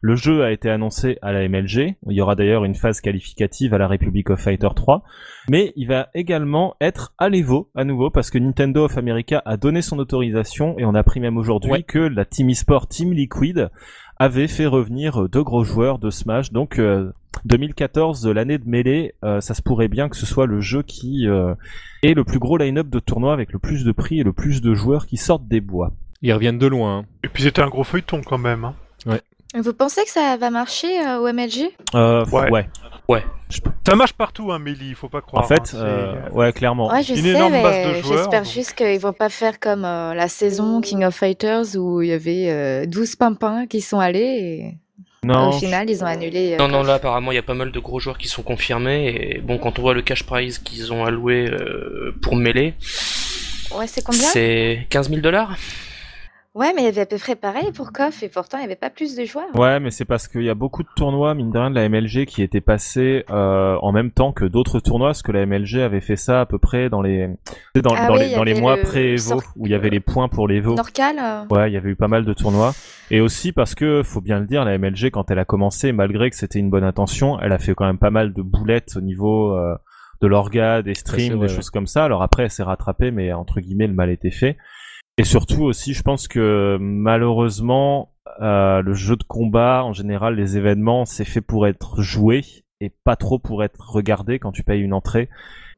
le jeu a été annoncé à la MLG. Il y aura d'ailleurs une phase qualificative à la Republic of Fighter 3. Mais il va également être à l'Evo à nouveau parce que Nintendo of America a donné son autorisation et on a appris même aujourd'hui Ouais. que la Team eSport Team Liquid avait fait revenir euh, deux gros joueurs de Smash. Donc euh, 2014, l'année de mêlée, euh, ça se pourrait bien que ce soit le jeu qui euh, est le plus gros line-up de tournoi avec le plus de prix et le plus de joueurs qui sortent des bois. Ils reviennent de loin. hein. Et puis c'était un gros feuilleton quand même. hein. Vous pensez que ça va marcher euh, au MLG Euh, Ouais. ouais. Ouais. Ça marche partout, hein, Melee, il faut pas En croire. hein, fait, c'est- euh, ouais, clairement. Ouais, je Une sais, énorme base de mais joueurs, j'espère donc. juste qu'ils vont pas faire comme euh, la saison King of Fighters où il y avait euh, 12 pimpins qui sont allés et Non, au final ils ont annulé. euh, Non, non, là apparemment il y a pas mal de gros joueurs qui sont confirmés et bon quand on voit le cash prize qu'ils ont alloué euh, pour mêler, Ouais, c'est combien? c'est 15 000 dollars. Ouais, mais il y avait à peu près pareil pour KOF et pourtant il n'y avait pas plus de joueurs. Ouais, mais c'est parce qu'il y a beaucoup de tournois, mine de rien, de la MLG qui étaient passés euh, en même temps que d'autres tournois, parce que la MLG avait fait ça à peu près dans les dans, Ah dans oui, les, dans les mois le pré-Evo, où il y avait les points pour l'Evo. Norcal euh, Ouais, il y avait eu pas mal de tournois. Et aussi parce que, faut bien le dire, la MLG, quand elle a commencé, malgré que c'était une bonne intention, elle a fait quand même pas mal de boulettes au niveau euh, de l'orga, des streams, des choses comme ça. Alors après, elle s'est rattrapée, mais entre guillemets, le mal était fait. Et surtout aussi, je pense que malheureusement, euh, le jeu de combat, en général, les événements, c'est fait pour être joué et pas trop pour être regardé quand tu payes une entrée.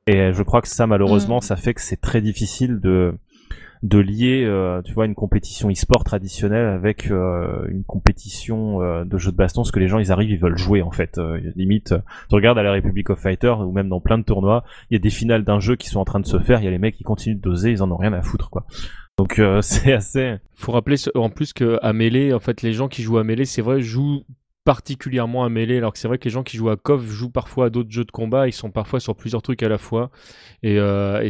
Et je crois que ça, malheureusement, Mm. ça fait que c'est très difficile de de lier, euh, tu vois, une compétition e-sport traditionnelle avec euh, une compétition euh, de jeux de baston, parce que les gens, ils arrivent, ils veulent jouer en fait. Euh, limite, tu regardes à la Republic of Fighter ou même dans plein de tournois, il y a des finales d'un jeu qui sont en train de se faire, il y a les mecs qui continuent de doser, ils en ont rien à foutre quoi. Donc euh, c'est assez. Faut rappeler en plus que à Melee, en fait, les gens qui jouent à Melee, c'est vrai, jouent particulièrement à Melee, alors que c'est vrai que les gens qui jouent à KOF jouent parfois à d'autres jeux de combat, ils sont parfois sur plusieurs trucs à la fois. Et euh,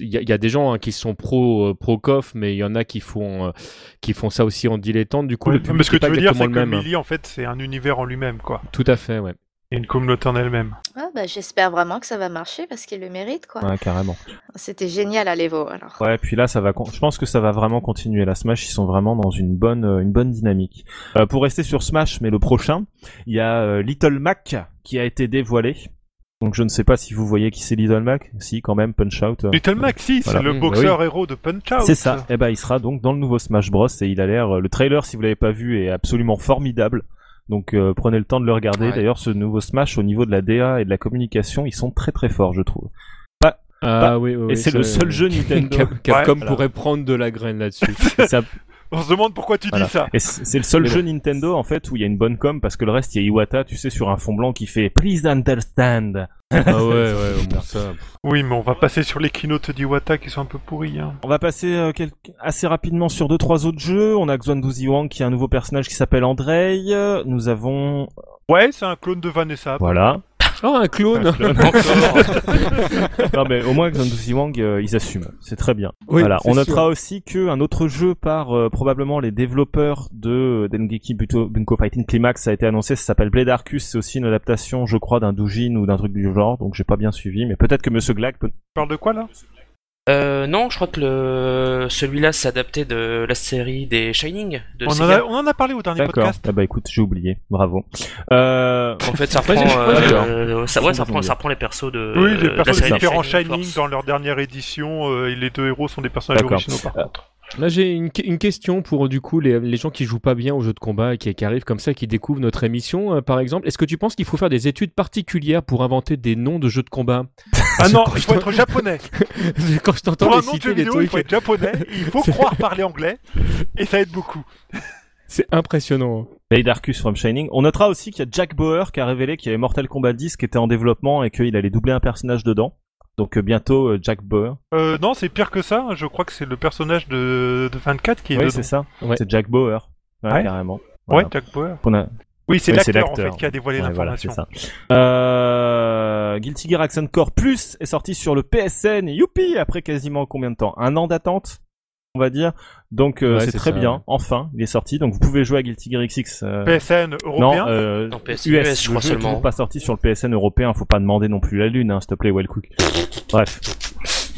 il y, a- il y a des gens hein, qui sont pro euh, pro KOF, mais il y en a qui font euh, qui font ça aussi en dilettante. Du coup, Ouais, le public mais ce que est pas tu veux dire, c'est que. Melee, en fait, c'est un univers en lui-même, quoi. Tout à fait, ouais. Et une communauté en elle-même. ah, bah, J'espère vraiment que ça va marcher parce qu'il le mérite quoi. Ouais, carrément. C'était génial à l'Evo alors. Ouais, puis là, ça va. con- Je pense que ça va vraiment continuer. La Smash, ils sont vraiment dans une bonne, euh, une bonne dynamique. Euh, pour rester sur Smash, mais le prochain, il y a euh, Little Mac qui a été dévoilé. Donc je ne sais pas si vous voyez qui c'est Little Mac. Si, quand même, Punch Out. euh, Little Mac, si, c'est le Mmh, bah boxeur héros de Punch Out. C'est ça. Et ben, il sera donc dans le nouveau Smash Bros. Et il a l'air. Le trailer, si vous l'avez pas vu, est absolument formidable. Donc euh, prenez le temps de le regarder. Ouais. D'ailleurs, ce nouveau Smash, au niveau de la DA et de la communication, ils sont très très forts, je trouve. Ah Bah, oui, oui, et oui, c'est le seul jeu Nintendo. Cap- Capcom Ouais, pourrait prendre de la graine là-dessus. Ça- On se demande pourquoi tu Voilà. dis ça. Et c'est le seul Mais jeu Nintendo en fait où il y a une bonne com parce que le reste il y a Iwata, tu sais, sur un fond blanc qui fait Please understand. ah ouais, ouais, bon, ça. Oui, mais on va passer sur les keynotes d'Iwata qui sont un peu pourris. Hein. On va passer euh, quel- assez rapidement sur deux trois autres jeux. On a Xuanduzi Wang qui a un nouveau personnage qui s'appelle Andrei. Nous avons Ouais, c'est un clone de Vanessa. voilà. Oh, un clone non mais au moins Xuanduzi Wang euh, ils assument. C'est très bien. Oui, voilà. On sûr. notera aussi que un autre jeu par euh, probablement les développeurs de Dengeki Buto- Bunko Fighting Climax a été annoncé. Ça s'appelle Blade Arcus. C'est aussi une adaptation, je crois, d'un doujin ou d'un truc du genre. Donc j'ai pas bien suivi, mais peut-être que Monsieur Glag peut Tu parles de quoi là? Euh, non, je crois que le celui-là s'adaptait de la série des Shining de on en, a, on en a parlé au dernier D'accord. podcast. Ah bah écoute, j'ai oublié. Bravo. Euh... En fait, ça reprend, euh, euh, ça, ouais, reprend, ça reprend les persos de. Oui, les de la personnages série des différents Shining Shining dans leur dernière édition, euh, et les deux héros sont des personnages originaux par contre. Là, j'ai une, que- une question pour du coup les, les gens qui jouent pas bien aux jeux de combat et qui, qui arrivent comme ça, qui découvrent notre émission, euh, par exemple. Est-ce que tu penses qu'il faut faire des études particulières pour inventer des noms de jeux de combat? Ah non, Quand il faut être japonais. Quand je t'entends Pour un nom de jeu il faut être japonais. Il faut croire parler anglais. Et ça aide beaucoup. c'est impressionnant. Blade Arcus from Shining. On notera aussi qu'il y a Jack Bauer qui a révélé qu'il y avait Mortal Kombat 10 qui était en développement et qu'il allait doubler un personnage dedans. Donc euh, bientôt euh, Jack Bauer. Euh, non, c'est pire que ça. Je crois que c'est le personnage de, de 24 qui est Oui, c'est ça. Ouais. C'est Jack Bauer. Ouais, Ouais. carrément. Ouais, Voilà. Jack Bauer. A- Oui, c'est l'acteur en fait qui a dévoilé Ouais, voilà, c'est l'information. ça. Euh, Guilty Gear Accent Core Plus est sorti sur le PSN. Youpi Après quasiment combien de temps? Un an d'attente, on va dire. Donc euh, Ouais, c'est très ça, bien. Enfin, il est sorti. Donc vous pouvez jouer à Guilty Gear XX. euh, PSN non, européen. euh, Non, PS, US, US, je crois seulement. toujours pas sorti sur le PSN européen. Faut pas demander non plus la lune, hein, s'il te plaît, Wellcook. Bref.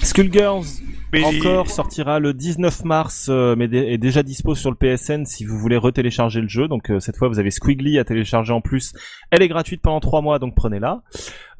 Skullgirls mais encore sortira le 19 mars, euh, mais est déjà dispo sur le PSN si vous voulez retélécharger le jeu. Donc euh, cette fois, vous avez Squiggly à télécharger en plus. Elle est gratuite pendant 3 mois, donc prenez-la.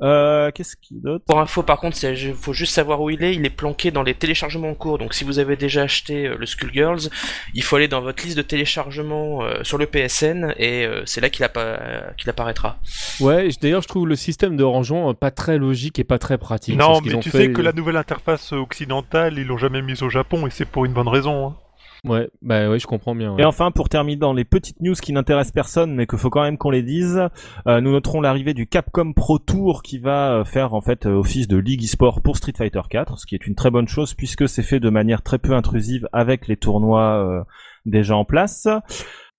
Euh, Qu'est-ce qu'il d'autre? Pour info, par contre, il faut juste savoir où il est. Il est planqué dans les téléchargements en cours. Donc, si vous avez déjà acheté euh, le Skullgirls, il faut aller dans votre liste de téléchargement euh, sur le PSN et euh, c'est là qu'il appa- qu'il apparaîtra. Ouais, d'ailleurs, je trouve le système de rangement pas très logique et pas très pratique. non, mais tu fait- sais que la nouvelle interface occidentale, ils l'ont jamais mise au Japon et c'est pour une bonne raison. hein. Ouais, bah ouais, je comprends bien. ouais. Et enfin, pour terminer dans les petites news qui n'intéressent personne, mais qu'il faut quand même qu'on les dise, euh, nous noterons l'arrivée du Capcom Pro Tour qui va euh, faire en fait euh, office de League eSport pour Street Fighter 4, ce qui est une très bonne chose puisque c'est fait de manière très peu intrusive avec les tournois euh, déjà en place.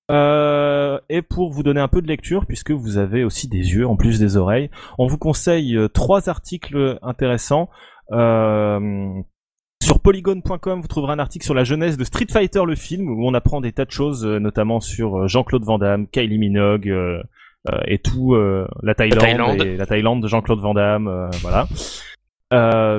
Euh, et pour vous donner un peu de lecture, puisque vous avez aussi des yeux en plus des oreilles, on vous conseille trois articles intéressants. Euh, sur polygon.com, vous trouverez un article sur la jeunesse de Street Fighter le film où on apprend des tas de choses, euh, notamment sur euh, Jean-Claude Van Damme, Kylie Minogue euh, et tout la Thaïlande, Thaïlande. et la Thaïlande de Jean-Claude Van Damme, voilà.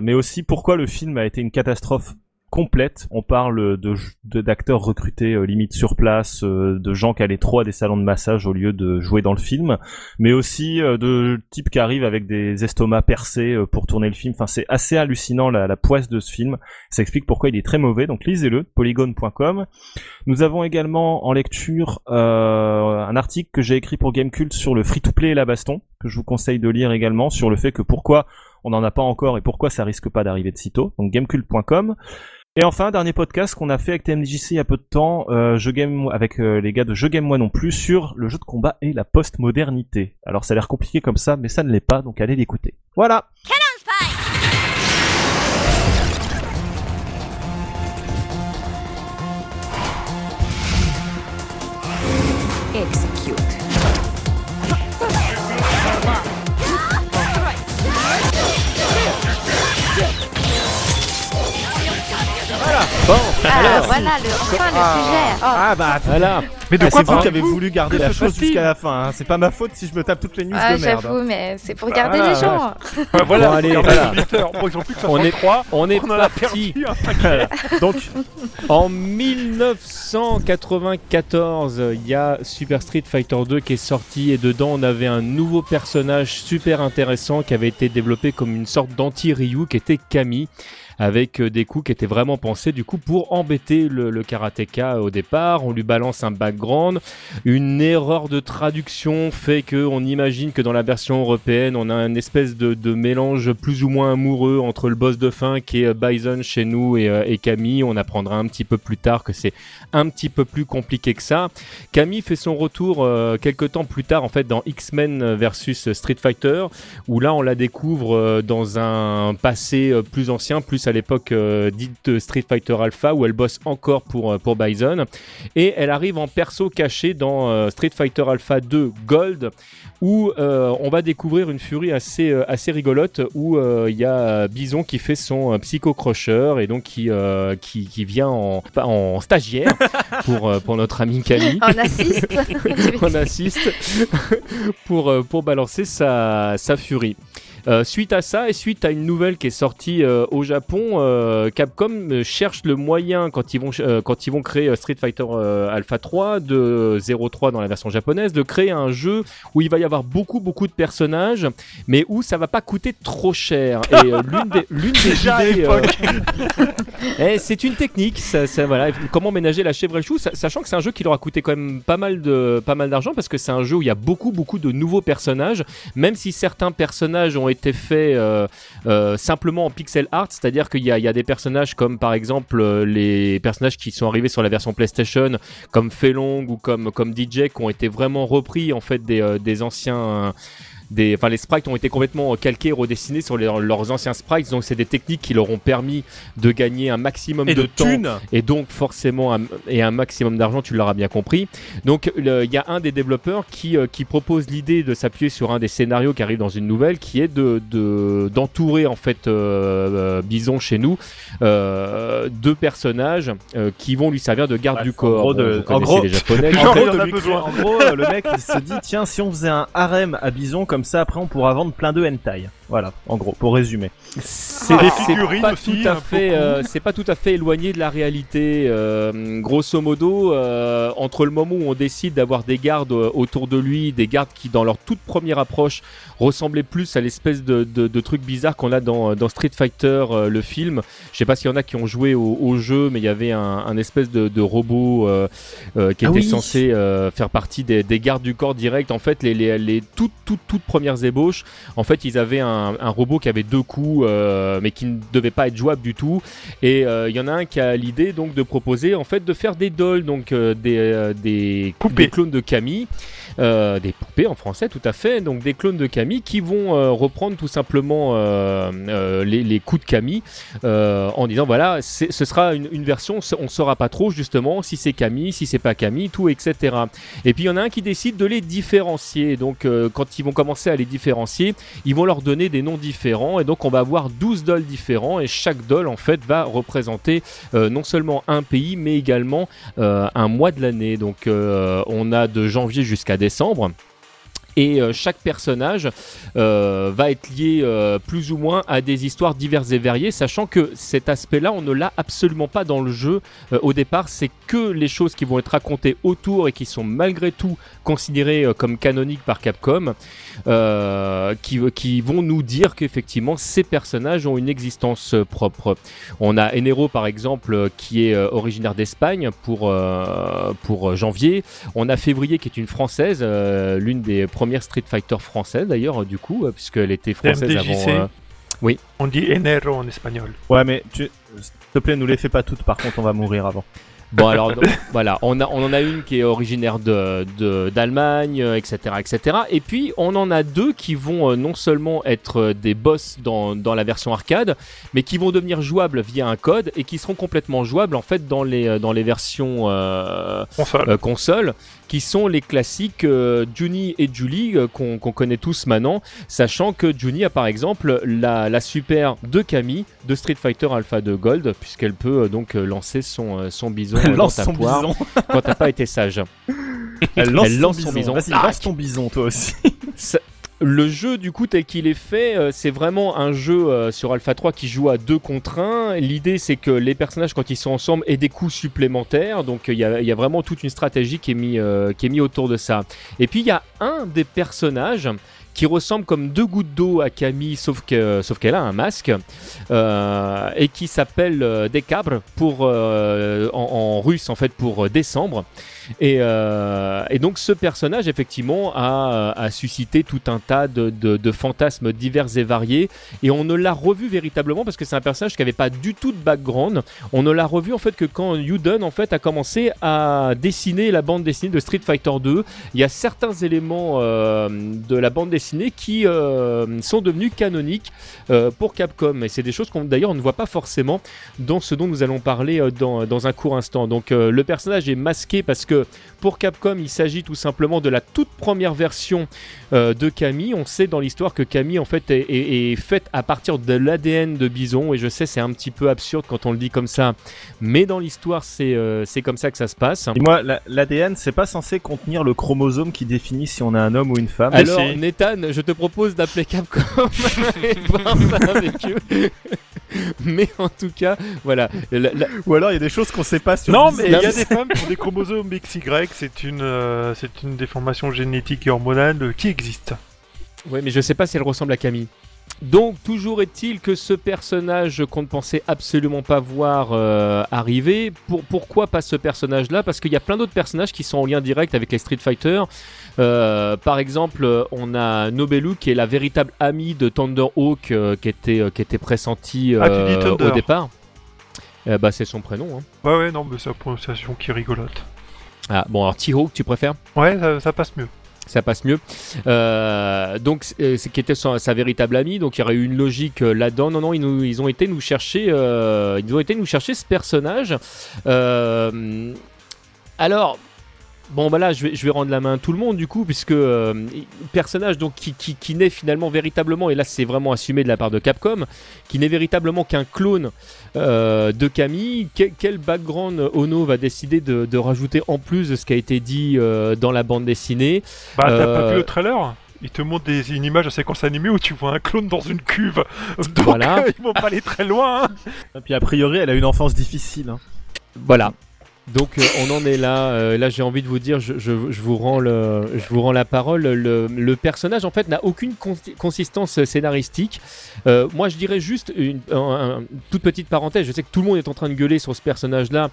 Mais aussi pourquoi le film a été une catastrophe complète. On parle de d'acteurs recrutés euh, limite sur place, euh, de gens qui allaient trop à des salons de massage au lieu de jouer dans le film, mais aussi euh, de types qui arrivent avec des estomacs percés pour tourner le film. Enfin, c'est assez hallucinant la, la poisse de ce film. Ça explique pourquoi il est très mauvais. Donc lisez-le, polygon.com. Nous avons également en lecture un article que j'ai écrit pour Gamecult sur le free-to-play et la baston, que je vous conseille de lire également, sur le fait que pourquoi on n'en a pas encore et pourquoi ça risque pas d'arriver de sitôt. Donc gamecult.com. Et enfin, dernier podcast qu'on a fait avec TMDJC il y a peu de temps, euh, je game avec euh, les gars de Je game moi non plus sur le jeu de combat et la post-modernité. Alors ça a l'air compliqué comme ça, mais ça ne l'est pas, donc allez l'écouter. Voilà. Execute. Bon, Ah, voilà, le, enfin le sujet. Oh, ah bah Voilà. Mais de Ah, quoi c'est vous qui avez voulu garder la se chose jusqu'à la fin. hein? C'est pas ma faute si je me tape toutes les news ah, de merde. j'avoue, mais c'est pour garder Voilà, les gens. Ouais, Voilà, Bon, allez, regardez voilà. les auditeurs. Bon, ils ont plus que On est- 63. On est On en a parti. perdu un paquet. Donc, En 1994, il y a Super Street Fighter 2 qui est sorti et dedans on avait un nouveau personnage super intéressant qui avait été développé comme une sorte d'anti-Ryu qui était Kami avec euh, des coups qui étaient vraiment pensés du coup pour embêter le, karatéka au départ. On lui balance un background. Une erreur de traduction fait que on imagine que dans la version européenne on a une espèce de, mélange plus ou moins amoureux entre le boss de fin qui est Bison chez nous et, euh, et Camille. On apprendra un petit peu plus tard que c'est un petit peu plus compliqué que ça. Camille fait son retour euh, quelques temps plus tard en fait dans X-Men versus Street Fighter où là on la découvre dans un passé plus ancien, plus à l'époque euh, dite Street Fighter Alpha où elle bosse encore pour, euh, pour Bison et elle arrive en perso caché dans euh, Street Fighter Alpha 2 Gold où euh, on va découvrir une furie assez, euh, assez rigolote où euh, il y a Bison qui fait son euh, Psycho Crusher et donc qui, euh, qui, qui vient en, en stagiaire pour, euh, pour notre ami Camille. On assiste. on assiste pour, euh, pour balancer sa, sa furie. Euh, suite à ça et suite à une nouvelle qui est sortie euh, au Japon, euh, Capcom cherche le moyen quand ils vont quand ils vont créer Street Fighter Alpha 3 de 03 dans la version japonaise de créer un jeu où il va y avoir beaucoup beaucoup de personnages mais où ça va pas coûter trop cher. Et l'une des l'une des idées, eh, c'est une technique, ça, ça, voilà, comment ménager la chèvre et le chou, sa- sachant que c'est un jeu qui leur a coûté quand même pas mal de pas mal d'argent parce que c'est un jeu où il y a beaucoup beaucoup de nouveaux personnages, même si certains personnages ont été faits euh, euh, simplement en pixel art, c'est-à-dire qu'il y a, des personnages comme par exemple euh, les personnages qui sont arrivés sur la version PlayStation, comme Felong ou comme comme DJ, qui ont été vraiment repris en fait des, des anciens des, enfin les sprites ont été complètement calqués et redessinés sur les- leurs anciens sprites, donc c'est des techniques qui leur ont permis de gagner un maximum Et de, de temps thunes. et donc forcément un, et un maximum d'argent, tu l'auras bien compris. Donc il y a un des développeurs qui, euh, qui propose l'idée de s'appuyer sur un des scénarios qui arrive dans une nouvelle, qui est de de- d'entourer en fait euh, euh, Bison chez nous euh, deux personnages euh, qui vont lui servir de garde Bref, du corps. de- en gros- les japonais. En de en le mec il se dit tiens si on faisait un harem à bison comme ça après on pourra vendre plein de hentai. Voilà, en gros, pour résumer. C'est figurines pas aussi, tout à un fait, euh, c'est pas tout à fait éloigné de la réalité. euh, grosso modo, euh, entre le moment où on décide d'avoir des gardes autour de lui, des gardes qui, dans leur toute première approche, ressemblaient plus à l'espèce de, de, de truc bizarre qu'on a dans, dans Street Fighter, euh, le film. Je sais pas s'il y en a qui ont joué au, au jeu, mais il y avait un, un espèce de, de robot euh, euh, qui Ah était oui. censé euh, faire partie des, des gardes du corps direct. En fait, les, les, les toutes, toutes, toutes premières ébauches, en fait, ils avaient un, un robot qui avait deux coups, euh, mais qui ne devait pas être jouable du tout. Et euh, il y en a un qui a l'idée donc de proposer en fait de faire des dolls, donc euh, des, des, des clones de Camille. Euh, des poupées en français tout à fait. Donc des clones de Camille qui vont euh, reprendre tout simplement euh, les, coups de Camille en disant voilà ce sera une, version on saura pas trop justement si c'est Camille si c'est pas Camille tout etc et puis il y en a un qui décide de les différencier. Donc quand ils vont commencer à les différencier ils vont leur donner des noms différents. Et donc on va avoir 12 dolls différents. Et chaque doll en fait va représenter non seulement un pays mais également un mois de l'année. Donc on a de janvier jusqu'à décembre et euh, chaque personnage euh, va être lié euh, plus ou moins à des histoires diverses et variées, sachant que cet aspect-là, on ne l'a absolument pas dans le jeu au départ. C'est que les choses qui vont être racontées autour et qui sont malgré tout considérées comme canoniques par Capcom, euh, qui, qui vont nous dire qu'effectivement ces personnages ont une existence euh, propre. On a Enero par exemple qui est euh, originaire d'Espagne pour, euh, pour janvier. On a Février qui est une française, euh, l'une des premières Street Fighter françaises d'ailleurs, du coup, puisqu'elle était française MDJC. avant. euh, On dit enero en espagnol. Ouais, mais tu... s'il te plaît, nous les fais pas toutes. Par contre, on va mourir avant. Bon alors donc, voilà, on, a, on en a une qui est originaire de de- d'Allemagne, euh, etc., etc. Et puis on en a deux qui vont euh, non seulement être euh, des boss dans, dans la version arcade, mais qui vont devenir jouables via un code et qui seront complètement jouables en fait dans les euh, dans les versions euh, Console. euh, console, qui sont les classiques euh, Juni et Julie euh, qu'on connaît tous maintenant, sachant que Juni a par exemple la, la super de Camille de Street Fighter Alpha de Gold, puisqu'elle peut euh, donc euh, lancer son, son bison Elle lance dans ta son poire bison. quand t'as pas été sage. Elle lance, Elle son, lance bison. son bison. Vas-y, lance ton bison, toi aussi. Ça- Le jeu, du coup, tel qu'il est fait, euh, c'est vraiment un jeu euh, sur Alpha 3 qui joue à deux contre un. L'idée, c'est que les personnages, quand ils sont ensemble, aient des coups supplémentaires. Donc, euh, il y, y a vraiment toute une stratégie qui est mise mis autour de ça. Et puis, il y a un des personnages qui ressemble comme deux gouttes d'eau à Camille, sauf que sauf qu'elle a un masque euh, et qui s'appelle euh, Décabre pour euh, en, en russe en fait pour euh, décembre. Et, euh, et donc ce personnage effectivement a, a suscité tout un tas de, de- fantasmes divers et variés et on ne l'a revu véritablement parce que c'est un personnage qui avait pas du tout de background. On ne l'a revu en fait que quand Yuden en fait a commencé à dessiner la bande dessinée de Street Fighter 2. Il y a certains éléments euh, de la bande dessinée qui euh, sont devenus canoniques euh, pour Capcom et c'est des choses qu'on d'ailleurs ne voit pas forcément dans ce dont nous allons parler euh, dans, dans un court instant. Donc euh, le personnage est masqué parce que que pour Capcom, il s'agit tout simplement de la toute première version euh, de Camille. On sait dans l'histoire que Camille en fait est, est- est faite à partir de l'ADN de Bison et je sais c'est un petit peu absurde quand on le dit comme ça, mais dans l'histoire c'est euh, c'est comme ça que ça se passe. Dis-moi, la- l'ADN, c'est pas censé contenir le chromosome qui définit si on est un homme ou une femme Alors. Nathan, je te propose d'appeler Capcom et de voir ça avec eux. Mais en tout cas, voilà. La- la- Ou alors il y a des choses qu'on sait pas sur Non, mais il y a des femmes qui ont des chromosomes XY, c'est une, euh, c'est une déformation génétique et hormonale qui existe. Ouais, mais je sais pas si elle ressemble à Camille. Donc, toujours est-il que ce personnage qu'on ne pensait absolument pas voir euh, arriver, pour, pourquoi pas ce personnage-là? Parce qu'il y a plein d'autres personnages qui sont en lien direct avec les Street Fighter. Euh, par exemple, on a Nobelu qui est la véritable amie de Thunderhawk euh, qui, était, euh, qui était pressenti Ah, tu dis euh, Thunder. au départ. Euh, bah, c'est son prénom. hein. Ouais, ouais, non, mais c'est la prononciation qui est rigolote. Ah, bon, alors T-Hawk, tu préfères? Ouais, ça, ça passe mieux. ça passe mieux. Euh, donc, c'est qui était sa, sa véritable amie, donc il y aurait eu une logique euh, là-dedans. Non, non, ils, nous- ils ont été nous chercher, euh, ils ont été nous chercher ce personnage. Alors. Bon bah là je vais, je vais rendre la main à tout le monde du coup puisque euh, personnage donc qui, qui, qui n'est finalement véritablement et là c'est vraiment assumé de la part de Capcom qui n'est véritablement qu'un clone euh, de Camille quel, quel background Ono va décider de, de rajouter en plus de ce qui a été dit euh, dans la bande dessinée Bah, t'as Euh, pas vu le trailer? Il te montre des, une image à séquence animée où tu vois un clone dans une cuve. Donc, Voilà. ils vont pas aller très loin. hein. Et puis a priori, elle a une enfance difficile. hein. Voilà. Donc euh, on en est là. Euh, là j'ai envie de vous dire, je, vous rends la parole. Le, personnage en fait n'a aucune con- consistance scénaristique. Euh, moi je dirais juste une, un- un- toute petite parenthèse. Je sais que tout le monde est en train de gueuler sur ce personnage-là.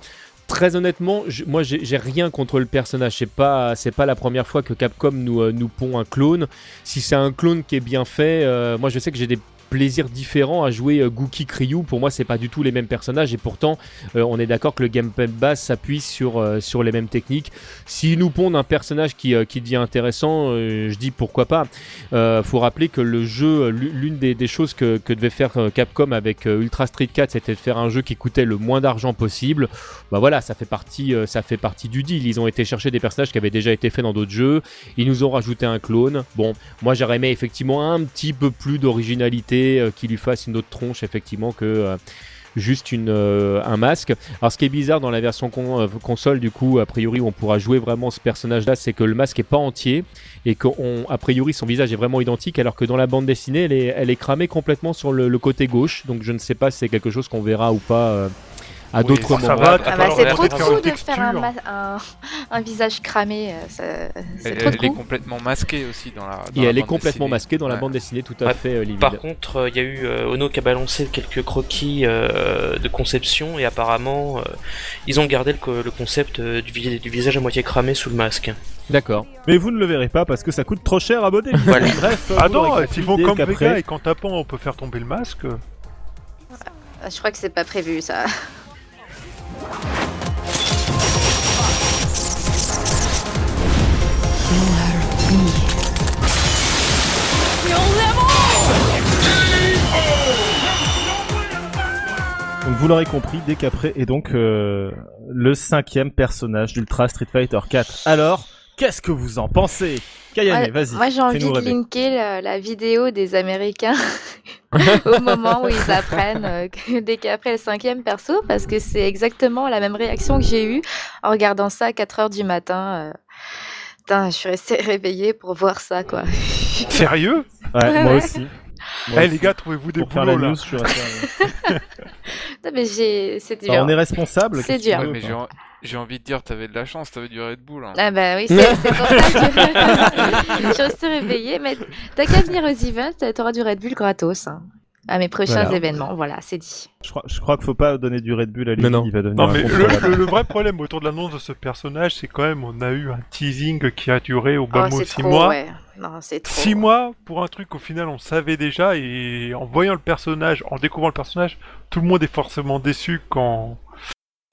Très honnêtement, moi j'ai rien contre le personnage. C'est pas, c'est pas la première fois que Capcom nous, nous pond un clone. Si c'est un clone qui est bien fait, moi je sais que j'ai des plaisirs différents à jouer euh, Gookie. Pour moi, c'est pas du tout les mêmes personnages et pourtant, euh, on est d'accord que le gameplay base s'appuie sur, euh, sur les mêmes techniques. S'ils nous pondent un personnage qui, euh, qui devient intéressant, je dis pourquoi pas. Faut rappeler que le jeu, l'u- l'une des, choses que, que devait faire Capcom avec Ultra Street 4, c'était de faire un jeu qui coûtait le moins d'argent possible. Bah voilà, ça fait partie, ça fait partie du deal. Ils ont été chercher des personnages qui avaient déjà été faits dans d'autres jeux. Ils nous ont rajouté un clone. Bon, moi j'aurais aimé effectivement un petit peu plus d'originalité, euh, qui lui fasse une autre tronche effectivement que euh, juste une, euh, un masque. Alors ce qui est bizarre dans la version con- console du coup, a priori on pourra jouer vraiment ce personnage là, c'est que le masque est pas entier et qu'a priori son visage est vraiment identique alors que dans la bande dessinée elle est, cramée complètement sur le, côté gauche. Donc je ne sais pas si c'est quelque chose qu'on verra ou pas à Oui, d'autres ça moments. va, Ah bah, c'est trop une de faire un, un, un visage cramé. euh, ça- C'est Elle, trop elle est complètement masquée aussi dans la. dans Et la elle est bande complètement dessinée. masquée dans la Ouais. bande dessinée, tout à Ouais. fait, euh. Par contre, euh, il y a eu euh, Ono qui a balancé quelques croquis euh, de conception et apparemment euh, ils ont gardé le, co- le concept euh, du, vi- du visage à moitié cramé sous le masque. D'accord. Mais vous ne le verrez pas parce que ça coûte trop cher à modder. Voilà. Bref, Ah non, font dès comme Vega et qu'en tapant on peut faire tomber le masque. Je crois que c'est pas prévu ça. Donc vous l'aurez compris, qu'après est donc euh, le cinquième personnage d'Ultra Street Fighter 4. Alors, qu'est-ce que vous en pensez? Kayane, Ouais, vas-y. Moi, j'ai envie de rêver. linker la, la vidéo des Américains au moment où ils apprennent euh, que dès qu'après le cinquième perso, parce que c'est exactement la même réaction que j'ai eue en regardant ça à 4 heures du matin. euh. Putain, je suis restée réveillée pour voir ça, quoi. Sérieux? Ouais, Ouais, moi ouais. aussi. Eh Moi les gars, trouvez-vous des pour faire la boulots là news, je suis resté. Non, mais j'ai, c'est dur. Enfin, on est responsable. C'est dur. Mais j'ai j'ai envie de dire, t'avais de la chance, t'avais du Red Bull. hein. Ah bah oui, c'est pour ça que je suis réveillée. Mais t'as qu'à venir aux events, t'auras du Red Bull gratos. hein. À mes prochains Voilà. événements, voilà, c'est dit. Je crois, je crois qu'il faut pas donner du Red Bull à lui. Non, non. Il va Non mais le, incontrôlable. le- le vrai problème autour de l'annonce de ce personnage, c'est quand même on a eu un teasing qui a duré au bas Oh, mot c'est 6 trop, mois. ouais. Non, c'est trop. 6 mois pour un truc qu'au final on savait déjà et en voyant le personnage, en découvrant le personnage, tout le monde est forcément déçu quand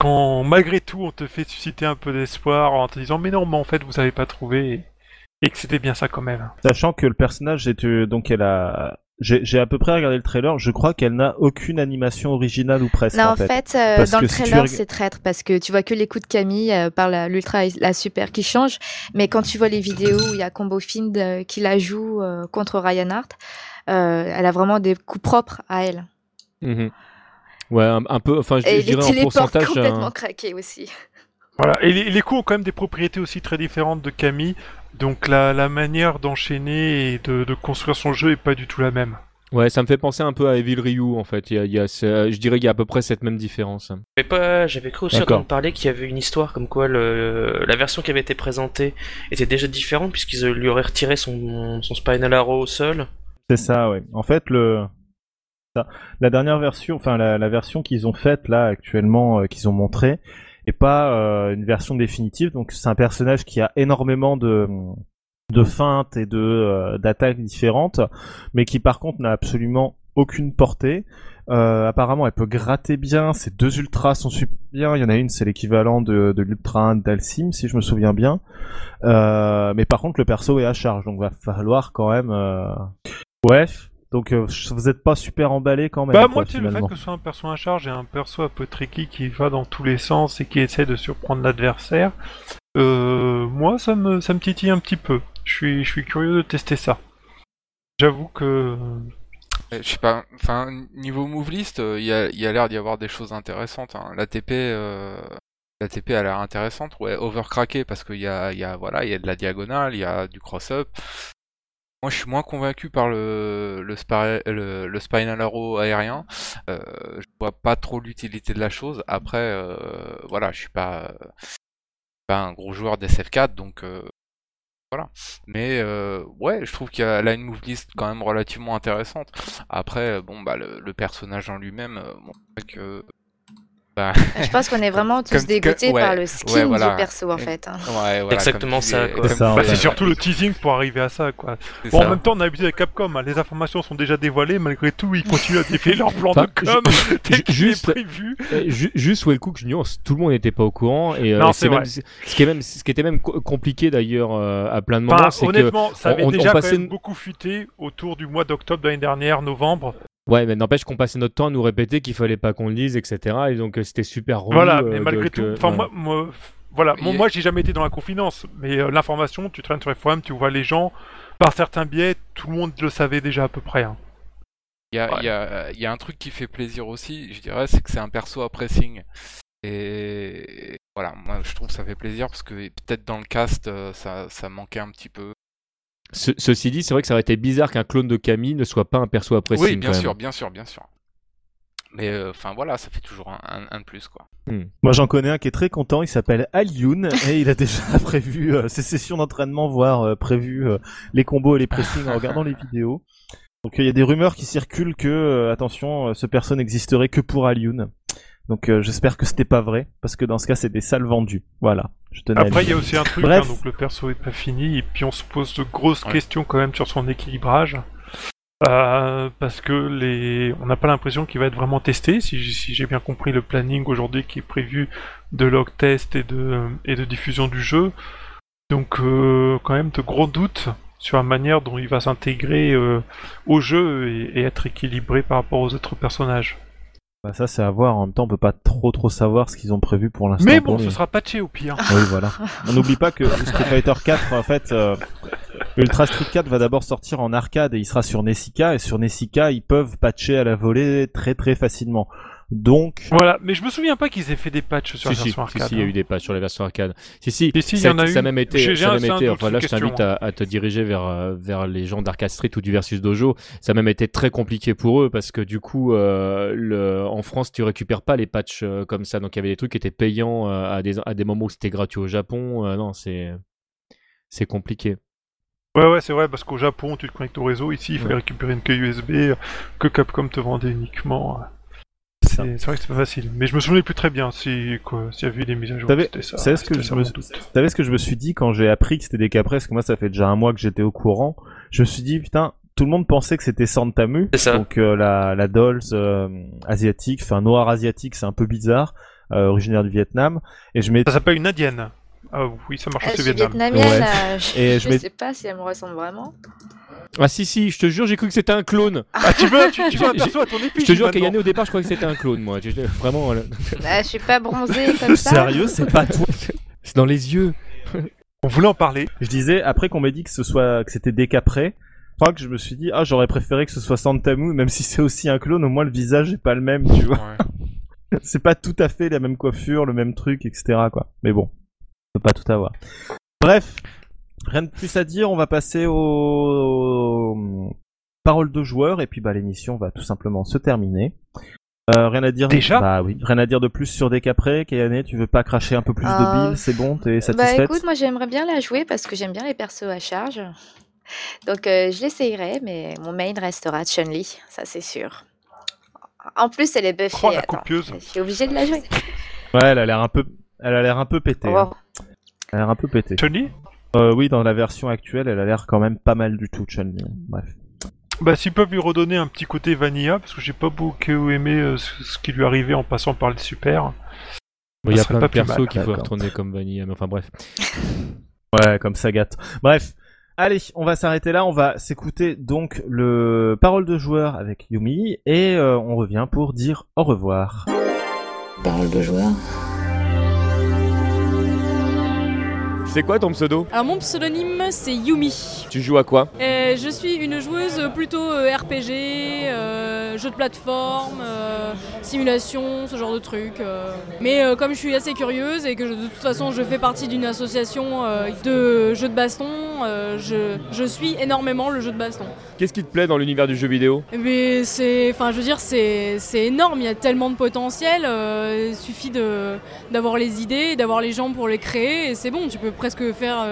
quand malgré tout on te fait susciter un peu d'espoir en te disant mais non mais en fait vous avez pas trouvé et, et que c'était bien ça quand même. Sachant que le personnage est euh, donc elle a j'ai à peu près regardé le trailer. Je crois qu'elle n'a aucune animation originale ou presque. Non, en fait. fait, euh, dans le si tu trailer, c'est traître parce que tu vois que les coups de Camille euh, par l'ultra et la super qui changent. Mais quand tu vois les vidéos où il y a Combo Find euh, qui la joue euh, contre Ryan Hart, euh, elle a vraiment des coups propres à elle. Mhm. Ouais, un, un peu. Enfin, je, Et je les dirais en pourcentage. complètement un- craqués aussi. Voilà, et les, les coups ont quand même des propriétés aussi très différentes de Camille, donc la, la manière d'enchaîner et de, de construire son jeu est pas du tout la même. Ouais, ça me fait penser un peu à Evil Ryu en fait. Il y a, il y a ce- je dirais qu'il y a à peu près cette même différence. J'avais pas, j'avais cru aussi entendre parler qu'il y avait une histoire comme quoi le, la version qui avait été présentée était déjà différente puisqu'ils lui auraient retiré son, son Spinal Arrow au sol. C'est ça, ouais. En fait, le la dernière version, enfin la, la version qu'ils ont faite là actuellement, euh, qu'ils ont montré, est pas euh, une version définitive. Donc c'est un personnage qui a énormément de de feintes et de euh, d'attaques différentes, mais qui par contre n'a absolument aucune portée. Euh, apparemment, elle peut gratter bien. Ces deux ultras sont super bien. Il y en a une, c'est l'équivalent de, de l'ultra 1 d'Alcim, si je me souviens bien. Euh, mais par contre, le perso est à charge, donc va falloir quand même. Euh... Donc euh, vous êtes pas super emballé quand même. Bah quoi, moi, tu sais, le fait que ce soit un perso à charge et un perso un peu tricky qui va dans tous les sens et qui essaie de surprendre l'adversaire, euh, moi ça me, ça me titille un petit peu. Je suis, je suis curieux de tester ça. J'avoue que... Euh, Je sais pas, enfin, niveau move list, euh, il y a, il y a l'air d'y avoir des choses intéressantes. Hein. La TP, euh, la TP a l'air intéressante. Ouais, overcracké parce qu'il y a, il y a, voilà, il y a de la diagonale, il y a du cross-up. Moi, je suis moins convaincu par le, le, le, le Spinal Arrow aérien. Euh, je vois pas trop l'utilité de la chose. Après, euh, voilà, je suis pas, pas un gros joueur d'SF4, donc euh, voilà. Mais euh, ouais, je trouve qu'elle a, a une move list quand même relativement intéressante. Après, euh, bon, bah, le, le personnage en lui-même, euh, bon, que. Bah, Je pense qu'on est vraiment tous Comme- dégoûtés ouais, par le ouais, skin voilà. du perso en fait. hein. ouais, voilà, exactement ça, C'est Bah, c'est surtout le teasing pour arriver à ça, quoi. Bon, ça. en même temps, on a habitué avec Capcom, hein, les informations sont déjà dévoilées, malgré tout, ils continuent à défier leur plan Enfin, de com, juste- est prévu. Euh, ju- juste Wellcook, je nuance, tout le monde n'était pas au courant et euh, Non, même vrai. ce qui est même ce qui était même co- compliqué d'ailleurs euh, à plein de moments, Enfin, c'est que honnêtement, ça avait on- on déjà passait quand même beaucoup fuité autour du mois d'octobre de l'année dernière, novembre. Ouais, mais n'empêche qu'on passait notre temps à nous répéter qu'il fallait pas qu'on le dise, etc. Et donc euh, c'était super relou. Voilà, euh, mais malgré donc, tout, euh, enfin ouais. moi, moi, voilà, Il moi, j'ai jamais été dans la confidence, mais euh, l'information, tu traînes sur les forums, tu vois les gens, par certains biais, tout le monde le savait déjà à peu près. hein. Il y a, Ouais. il y, a, il y a un truc qui fait plaisir aussi, je dirais, c'est que c'est un perso à pressing. Et voilà, moi je trouve que ça fait plaisir parce que peut-être dans le cast, ça, ça manquait un petit peu. Ce- ceci dit, c'est vrai que ça aurait été bizarre qu'un clone de Camille ne soit pas un perso après oui, bien sûr, bien sûr, bien sûr. Mais euh, enfin voilà, ça fait toujours un, un- un de plus quoi. Moi j'en connais un qui est très content, il s'appelle Alioun et il a déjà prévu euh, ses sessions d'entraînement, voire euh, prévu euh, les combos et les pressings en regardant les vidéos. Donc il y a des rumeurs qui circulent que, euh, attention, euh, ce perso n'existerait que pour Alioun. Donc euh, j'espère que c'était pas vrai, parce que dans ce cas c'est des salles vendues. Voilà, Après, il y a aussi un truc, Bref. hein, donc le perso est pas fini, et puis on se pose de grosses Ouais. questions quand même sur son équilibrage. Euh, parce que les, on n'a pas l'impression qu'il va être vraiment testé. Si, j'ai bien compris le planning aujourd'hui qui est prévu de log test et de, et de diffusion du jeu, donc euh, quand même de gros doutes sur la manière dont il va s'intégrer euh, au jeu et, et être équilibré par rapport aux autres personnages. Bah, ça c'est à voir, en même temps on peut pas trop trop savoir ce qu'ils ont prévu pour l'instant. Mais bon, ce sera patché au pire. Oui, voilà. On n'oublie pas que Street Fighter 4, en fait, euh, Ultra Street 4 va d'abord sortir en arcade et il sera sur Nessica. Et sur Nessica, ils peuvent patcher à la volée très très facilement. Donc, Voilà, mais je me souviens pas qu'ils aient fait des patchs sur Si, la si, version si, arcade. si, il y a hein. eu des patchs sur la version arcade. Si, si, Si, si, il y ça, en a ça eu. même été, J'ai- ça j'ai même un été, enfin là je t'invite question, à, à te diriger vers, euh, vers les gens d'Arcade Street ou du Versus Dojo. Ça a même été très compliqué pour eux parce que du coup, euh, le, en France, tu récupères pas les patchs euh, comme ça. Donc il y avait des trucs qui étaient payants euh, à, des, à des moments où c'était gratuit au Japon. Euh, non, c'est c'est compliqué. Ouais, ouais, c'est vrai, parce qu'au Japon, tu te connectes au réseau. Ici, il fallait Ouais. récupérer une clé USB que Capcom te vendait uniquement. C'est c'est vrai que c'est pas facile. Mais je me souvenais plus très bien si quoi, s'il y avait eu des mises à jour. Vous savez- c'était ça. savez ce que je me- ce que je me suis dit quand j'ai appris que c'était des Capres Parce que moi, ça fait déjà un mois que j'étais au courant. Je me suis dit, putain, tout le monde pensait que c'était Santamu. C'est ça. Donc, euh, la, la Dolls euh, asiatique, enfin, noir asiatique, c'est un peu bizarre, euh, originaire du Vietnam. Et je m'étais Ça s'appelle une indienne. Ah oui, ça marche Elle aussi au est Vietnam. vietnamienne, Ouais. euh, je, Et je je sais pas si elle me ressemble vraiment. Ah si si, je te jure, j'ai cru que c'était un clone. Ah, tu veux, tu, tu veux un perso à ton Je effigie te jure qu'Ayane au départ, je croyais que c'était un clone, moi. Je- je- Vraiment, euh, Bah, je suis pas bronzée comme ça. Sérieux, c'est pas toi. c'est dans les yeux. On voulait en parler. Je disais, après qu'on m'ait dit que ce soit, que c'était décapré, je crois que je me suis dit, ah, j'aurais préféré que ce soit Santamu, même si c'est aussi un clone, au moins le visage est pas le même, tu vois. Ouais. c'est pas tout à fait la même coiffure, le même truc, etc., quoi. Mais bon, on peut pas tout avoir. Bref, rien de plus à dire, on va passer aux paroles de joueurs, et puis bah l'émission va tout simplement se terminer. Euh, rien à dire. Déjà Bah oui, rien à dire de plus sur Décapré. Kayane, tu veux pas cracher un peu plus Euh, de billes C'est bon, t'es Bah satisfaite écoute, moi j'aimerais bien la jouer parce que j'aime bien les persos à charge. Donc euh, je l'essayerai, mais mon main restera Chun-Li, ça c'est sûr. En plus, elle est buffée. Oh, la je suis obligée de la jouer. Ouais, elle a l'air un peu, elle a l'air un peu pétée. hein. Oh, Elle a l'air un peu pétée. Chun-Li? Euh, oui, dans la version actuelle, elle a l'air quand même pas mal du tout, Chun-Li. Bref. Bah, s'ils peuvent lui redonner un petit côté vanilla, parce que j'ai pas beaucoup aimé euh, ce, ce qui lui arrivait en passant par le super. Bon, Il y a plein de persos qu'il faut retourner comme Vanilla, mais enfin bref. Ouais, comme ça gâte. Bref. Allez, on va s'arrêter là. On va s'écouter donc le parole de joueur avec Yumi et euh, on revient pour dire au revoir. Parole de joueur. C'est quoi ton pseudo Alors mon pseudonyme c'est Yumi. Tu joues à quoi Et je suis une joueuse plutôt euh, RPG, euh, jeu de plateforme, euh, simulation, ce genre de trucs. euh. Mais euh, comme je suis assez curieuse et que je- de toute façon je fais partie d'une association euh, de jeux de baston, euh, je, je suis énormément le jeu de baston. Qu'est-ce qui te plaît dans l'univers du jeu vidéo? Mais c'est, enfin, je veux dire, c'est, énorme. Il y a tellement de potentiel. euh, il suffit de d'avoir les idées, d'avoir les gens pour les créer, et c'est bon. Tu peux presque faire.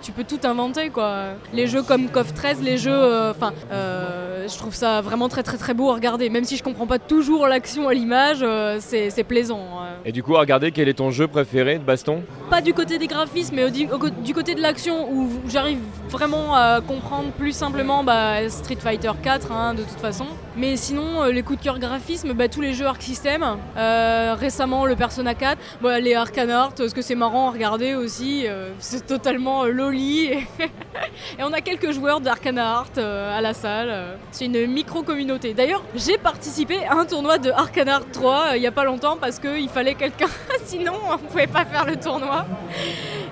Tu peux tout inventer quoi. Les jeux comme KOF 13, les jeux, euh, enfin, euh, je trouve ça vraiment très très très beau à regarder. Même si je comprends pas toujours l'action à l'image, euh, c'est, plaisant. euh. Et du coup, regardez quel est ton jeu préféré de baston? Pas du côté des graphismes, mais du, côté de l'action où j'arrive vraiment à comprendre plus simplement bah, Street Fighter 4 hein, de toute façon. Mais sinon, les coups de cœur graphisme, bah, tous les jeux Arc System, euh, récemment le Persona 4, bah, les Arcane Art, parce que c'est marrant à regarder aussi, euh, c'est totalement loli. Et, on a quelques joueurs d'Arcane Art euh, à la salle. C'est une micro-communauté. D'ailleurs, j'ai participé à un tournoi de Arcane Art 3 euh, il n'y a pas longtemps parce qu'il fallait quelqu'un, sinon on pouvait pas faire le tournoi.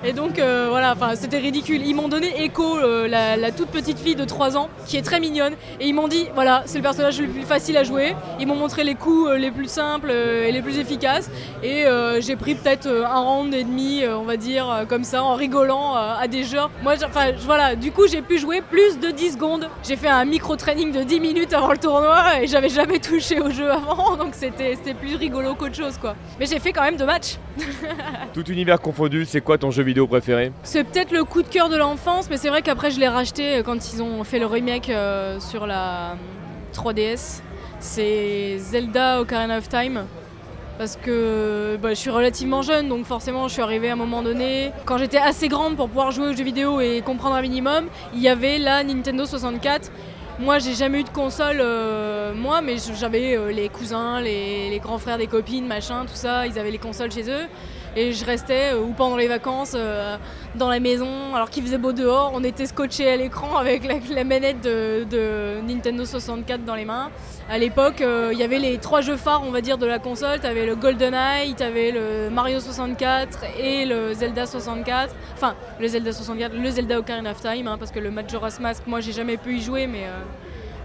Et donc euh, voilà, c'était ridicule. Ils m'ont donné Echo, euh, la, toute petite fille de 3 ans, qui est très mignonne, et ils m'ont dit voilà, c'est le personnage le plus facile à jouer. Ils m'ont montré les coups les plus simples et les plus efficaces, et j'ai pris peut-être un round et demi, on va dire, comme ça, en rigolant à des jeux. Moi, enfin voilà, du coup j'ai pu jouer plus de 10 secondes. J'ai fait un micro training de 10 minutes avant le tournoi, et j'avais jamais touché au jeu avant, donc c'était plus rigolo qu'autre chose quoi. Mais j'ai fait quand même deux matchs. Tout univers confondu, c'est quoi ton jeu vidéo préféré? C'est peut-être le coup de cœur de l'enfance, mais c'est vrai qu'après je l'ai racheté euh, quand ils ont fait le remake euh, sur la euh, 3DS. C'est Zelda Ocarina of Time. Parce que bah, je suis relativement jeune, donc forcément je suis arrivée à un moment donné. Quand j'étais assez grande pour pouvoir jouer aux jeux vidéo et comprendre un minimum, il y avait la Nintendo 64. Moi j'ai jamais eu de console, euh, moi, mais j'avais euh, les cousins, les, les grands frères des copines, machin, tout ça, ils avaient les consoles chez eux. Et je restais, euh, ou pendant les vacances, euh, dans la maison, alors qu'il faisait beau dehors, on était scotché à l'écran avec la, manette de, Nintendo 64 dans les mains. À l'époque, euh, il y avait les trois jeux phares, on va dire, de la console. T'avais le GoldenEye, t'avais le Mario 64 et le Zelda 64. Enfin, le Zelda 64, le Zelda Ocarina of Time, hein, parce que le Majora's Mask, moi, j'ai jamais pu y jouer, mais...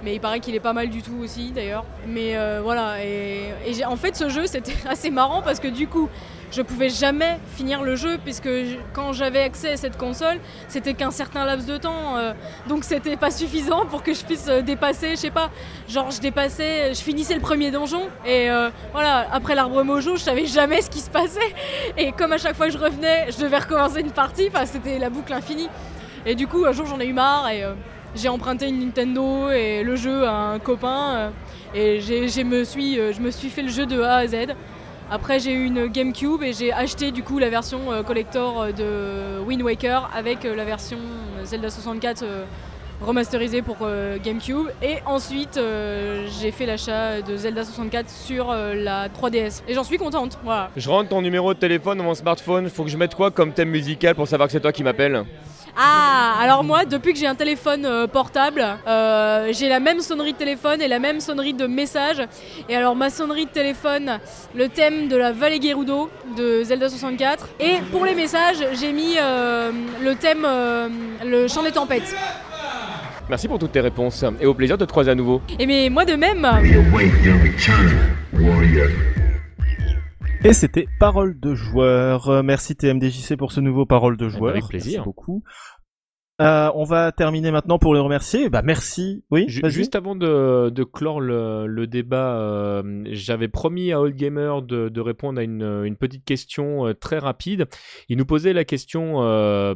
mais il paraît qu'il est pas mal du tout aussi d'ailleurs. Mais voilà, et, en fait ce jeu c'était assez marrant parce que du coup je pouvais jamais finir le jeu puisque quand j'avais accès à cette console c'était qu'un certain laps de temps. euh, donc c'était pas suffisant pour que je puisse euh, dépasser, je sais pas, genre je dépassais, je finissais le premier donjon et euh, voilà, après l'arbre mojo je savais jamais ce qui se passait. Et comme à chaque fois que je revenais je devais recommencer une partie, enfin c'était la boucle infinie. Et du coup un jour j'en ai eu marre et... j'ai emprunté une Nintendo et le jeu à un copain et j'ai, je me suis fait le jeu de A à Z. Après j'ai eu une GameCube et j'ai acheté du coup la version euh, collector euh, de Wind Waker avec euh, la version Zelda 64 euh, remasterisée pour GameCube. Et ensuite j'ai fait l'achat de Zelda 64 sur la 3DS et j'en suis contente. Je rentre ton numéro de téléphone dans mon smartphone, faut que je mette quoi comme thème musical pour savoir que c'est toi qui m'appelles? Ah, alors moi, depuis que j'ai un téléphone euh, portable, euh, j'ai la même sonnerie de téléphone et la même sonnerie de message. Et alors ma sonnerie de téléphone, le thème de la vallée Gerudo de Zelda 64. Et pour les messages, j'ai mis euh, le thème, euh, le chant des tempêtes. Merci pour toutes tes réponses et au plaisir de te croiser à nouveau. Et mais moi de même. Et c'était Parole de joueur. Euh, Merci TMDJC pour ce nouveau Parole de joueur. avec plaisir. Merci beaucoup. Euh, on va terminer maintenant pour les remercier. Bah merci. Oui. Juste avant de, de clore le, le débat, euh, j'avais promis à Old Gamer de, de répondre à une, une petite question euh, très rapide. Il nous posait la question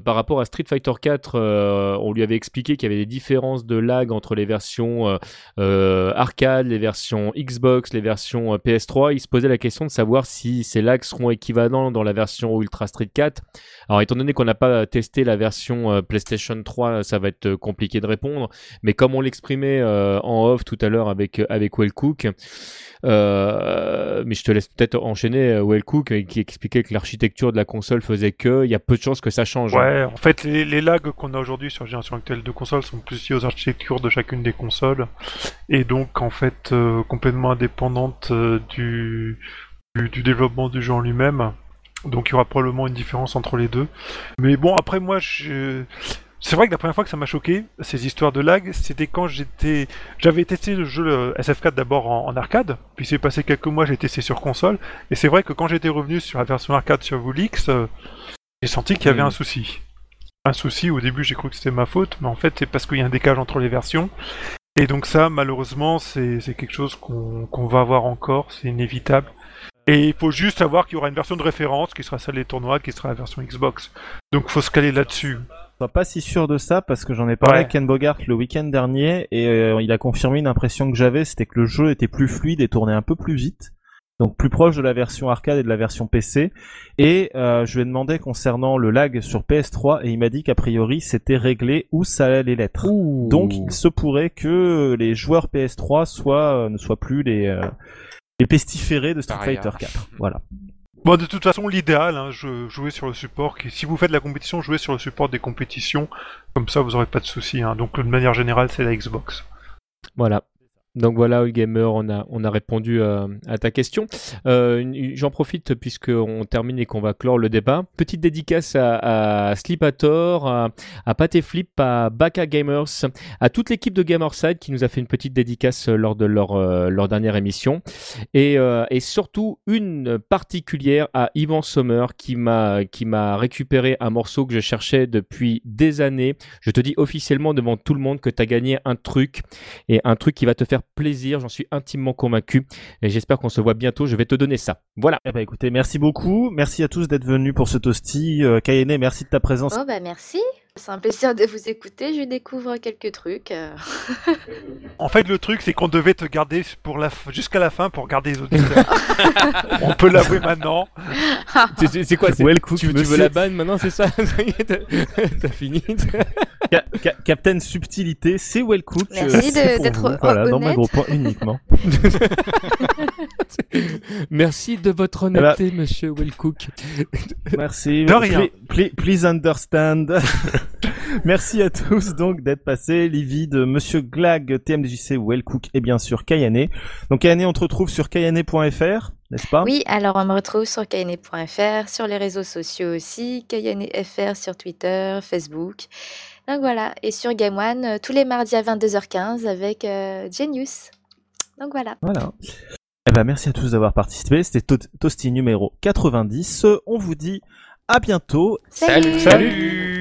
par rapport à Street Fighter 4. euh, on lui avait expliqué qu'il y avait des différences de lag entre les versions arcade, les versions Xbox, les versions euh, PS3. Il se posait la question de savoir si ces lags seront équivalents dans la version Ultra Street 4. Alors étant donné qu'on n'a pas testé la version euh, PlayStation 3, ça va être euh, compliqué de répondre. Mais comme on l'exprimait euh, en off tout à l'heure avec avec Wellcook, euh, mais je te laisse peut-être enchaîner euh, Wellcook euh, qui expliquait que l'architecture de la console faisait que il y a peu de chances que ça change. hein. Ouais, en fait, les, lags qu'on a aujourd'hui sur la génération actuelle de consoles sont plus liés aux architectures de chacune des consoles, et donc en fait euh, complètement indépendantes euh, du, du, du développement du jeu en lui-même. Donc il y aura probablement une différence entre les deux. Mais bon, après moi, je... c'est vrai que la première fois que ça m'a choqué, ces histoires de lag, c'était quand j'étais, j'avais testé le jeu euh, SF4 d'abord en, en arcade, puis c'est passé quelques mois, j'ai testé sur console, et c'est vrai que quand j'étais revenu sur la version arcade sur Woolix, euh, j'ai senti qu'il y avait Mm. un souci. Un souci, au début j'ai cru que c'était ma faute, mais en fait c'est parce qu'il y a un décalage entre les versions. Et donc ça, malheureusement, c'est quelque chose qu'on qu'on va avoir encore, c'est inévitable. Et il faut juste savoir qu'il y aura une version de référence qui sera celle des tournois, qui sera la version Xbox. Donc faut se caler là-dessus. Pas pas si sûr de ça parce que j'en ai parlé Ouais. avec Ken Bogart le week-end dernier et euh, il a confirmé une impression que j'avais, c'était que le jeu était plus fluide et tournait un peu plus vite. Donc plus proche de la version arcade et de la version PC. Et euh, je lui ai demandé concernant le lag sur PS3 et il m'a dit qu'a priori c'était réglé où ça allait l'être. Donc il se pourrait que les joueurs PS3 soient, euh, ne soient plus les, euh, les pestiférés de Street Paria. Fighter 4. Voilà. Bon, de toute façon, l'idéal, hein, jouer sur le support. qui- Si vous faites la compétition, jouez sur le support des compétitions. Comme ça, vous aurez pas de soucis. Hein. Donc, de manière générale, c'est la Xbox. Voilà. Donc voilà, Gamer, on a, on a répondu euh, à ta question. Euh, J'en profite puisqu'on termine et qu'on va clore le débat. Petite dédicace à, à Slipator, à, à à Baka Gamers, à toute l'équipe de Gamerside qui nous a fait une petite dédicace lors de leur, euh, leur dernière émission. Et, et surtout une particulière à Yvan Sommer qui m'a récupéré un morceau que je cherchais depuis des années. Je te dis officiellement devant tout le monde que tu as gagné un truc et un truc qui va te faire plaisir, j'en suis intimement convaincu et j'espère qu'on se voit bientôt, je vais te donner ça. Voilà. Eh ben écoutez, merci beaucoup. Merci à tous d'être venus pour ce toasty. Euh, Kayene, merci de ta présence. Oh bah merci. C'est un plaisir de vous écouter. Je découvre quelques trucs. euh. En fait, le truc, c'est qu'on devait te garder pour la f- jusqu'à la fin pour garder les auditeurs. On peut l'avouer maintenant. C'est- quoi c'est- Well cook, tu, tu veux la banne maintenant, c'est ça? T'as fini Ca- ca- Captain Subtilité, c'est well cook. Merci euh, de- c'est pour d'être vous. Voilà, dans honnête. ma gros point uniquement. Merci de votre Eh ben- honnêteté, monsieur Wellcook. Merci. De rien. Ple- ple- Please understand. Merci à tous donc d'être passés. Livy de Monsieur Glag, TMDJC, Wellcook et bien sûr Kayane. Donc Kayane, on te retrouve sur kayane.fr, n'est-ce pas? Oui, alors on me retrouve sur kayane.fr, sur les réseaux sociaux aussi, KayaneFR sur Twitter, Facebook. Donc voilà, et sur Game One, euh, tous les mardis à 22h15 avec euh, Genius. Donc voilà. Voilà. Eh ben, merci à tous d'avoir participé. C'était To- Toasty numéro 90. On vous dit à bientôt. Salut Salut.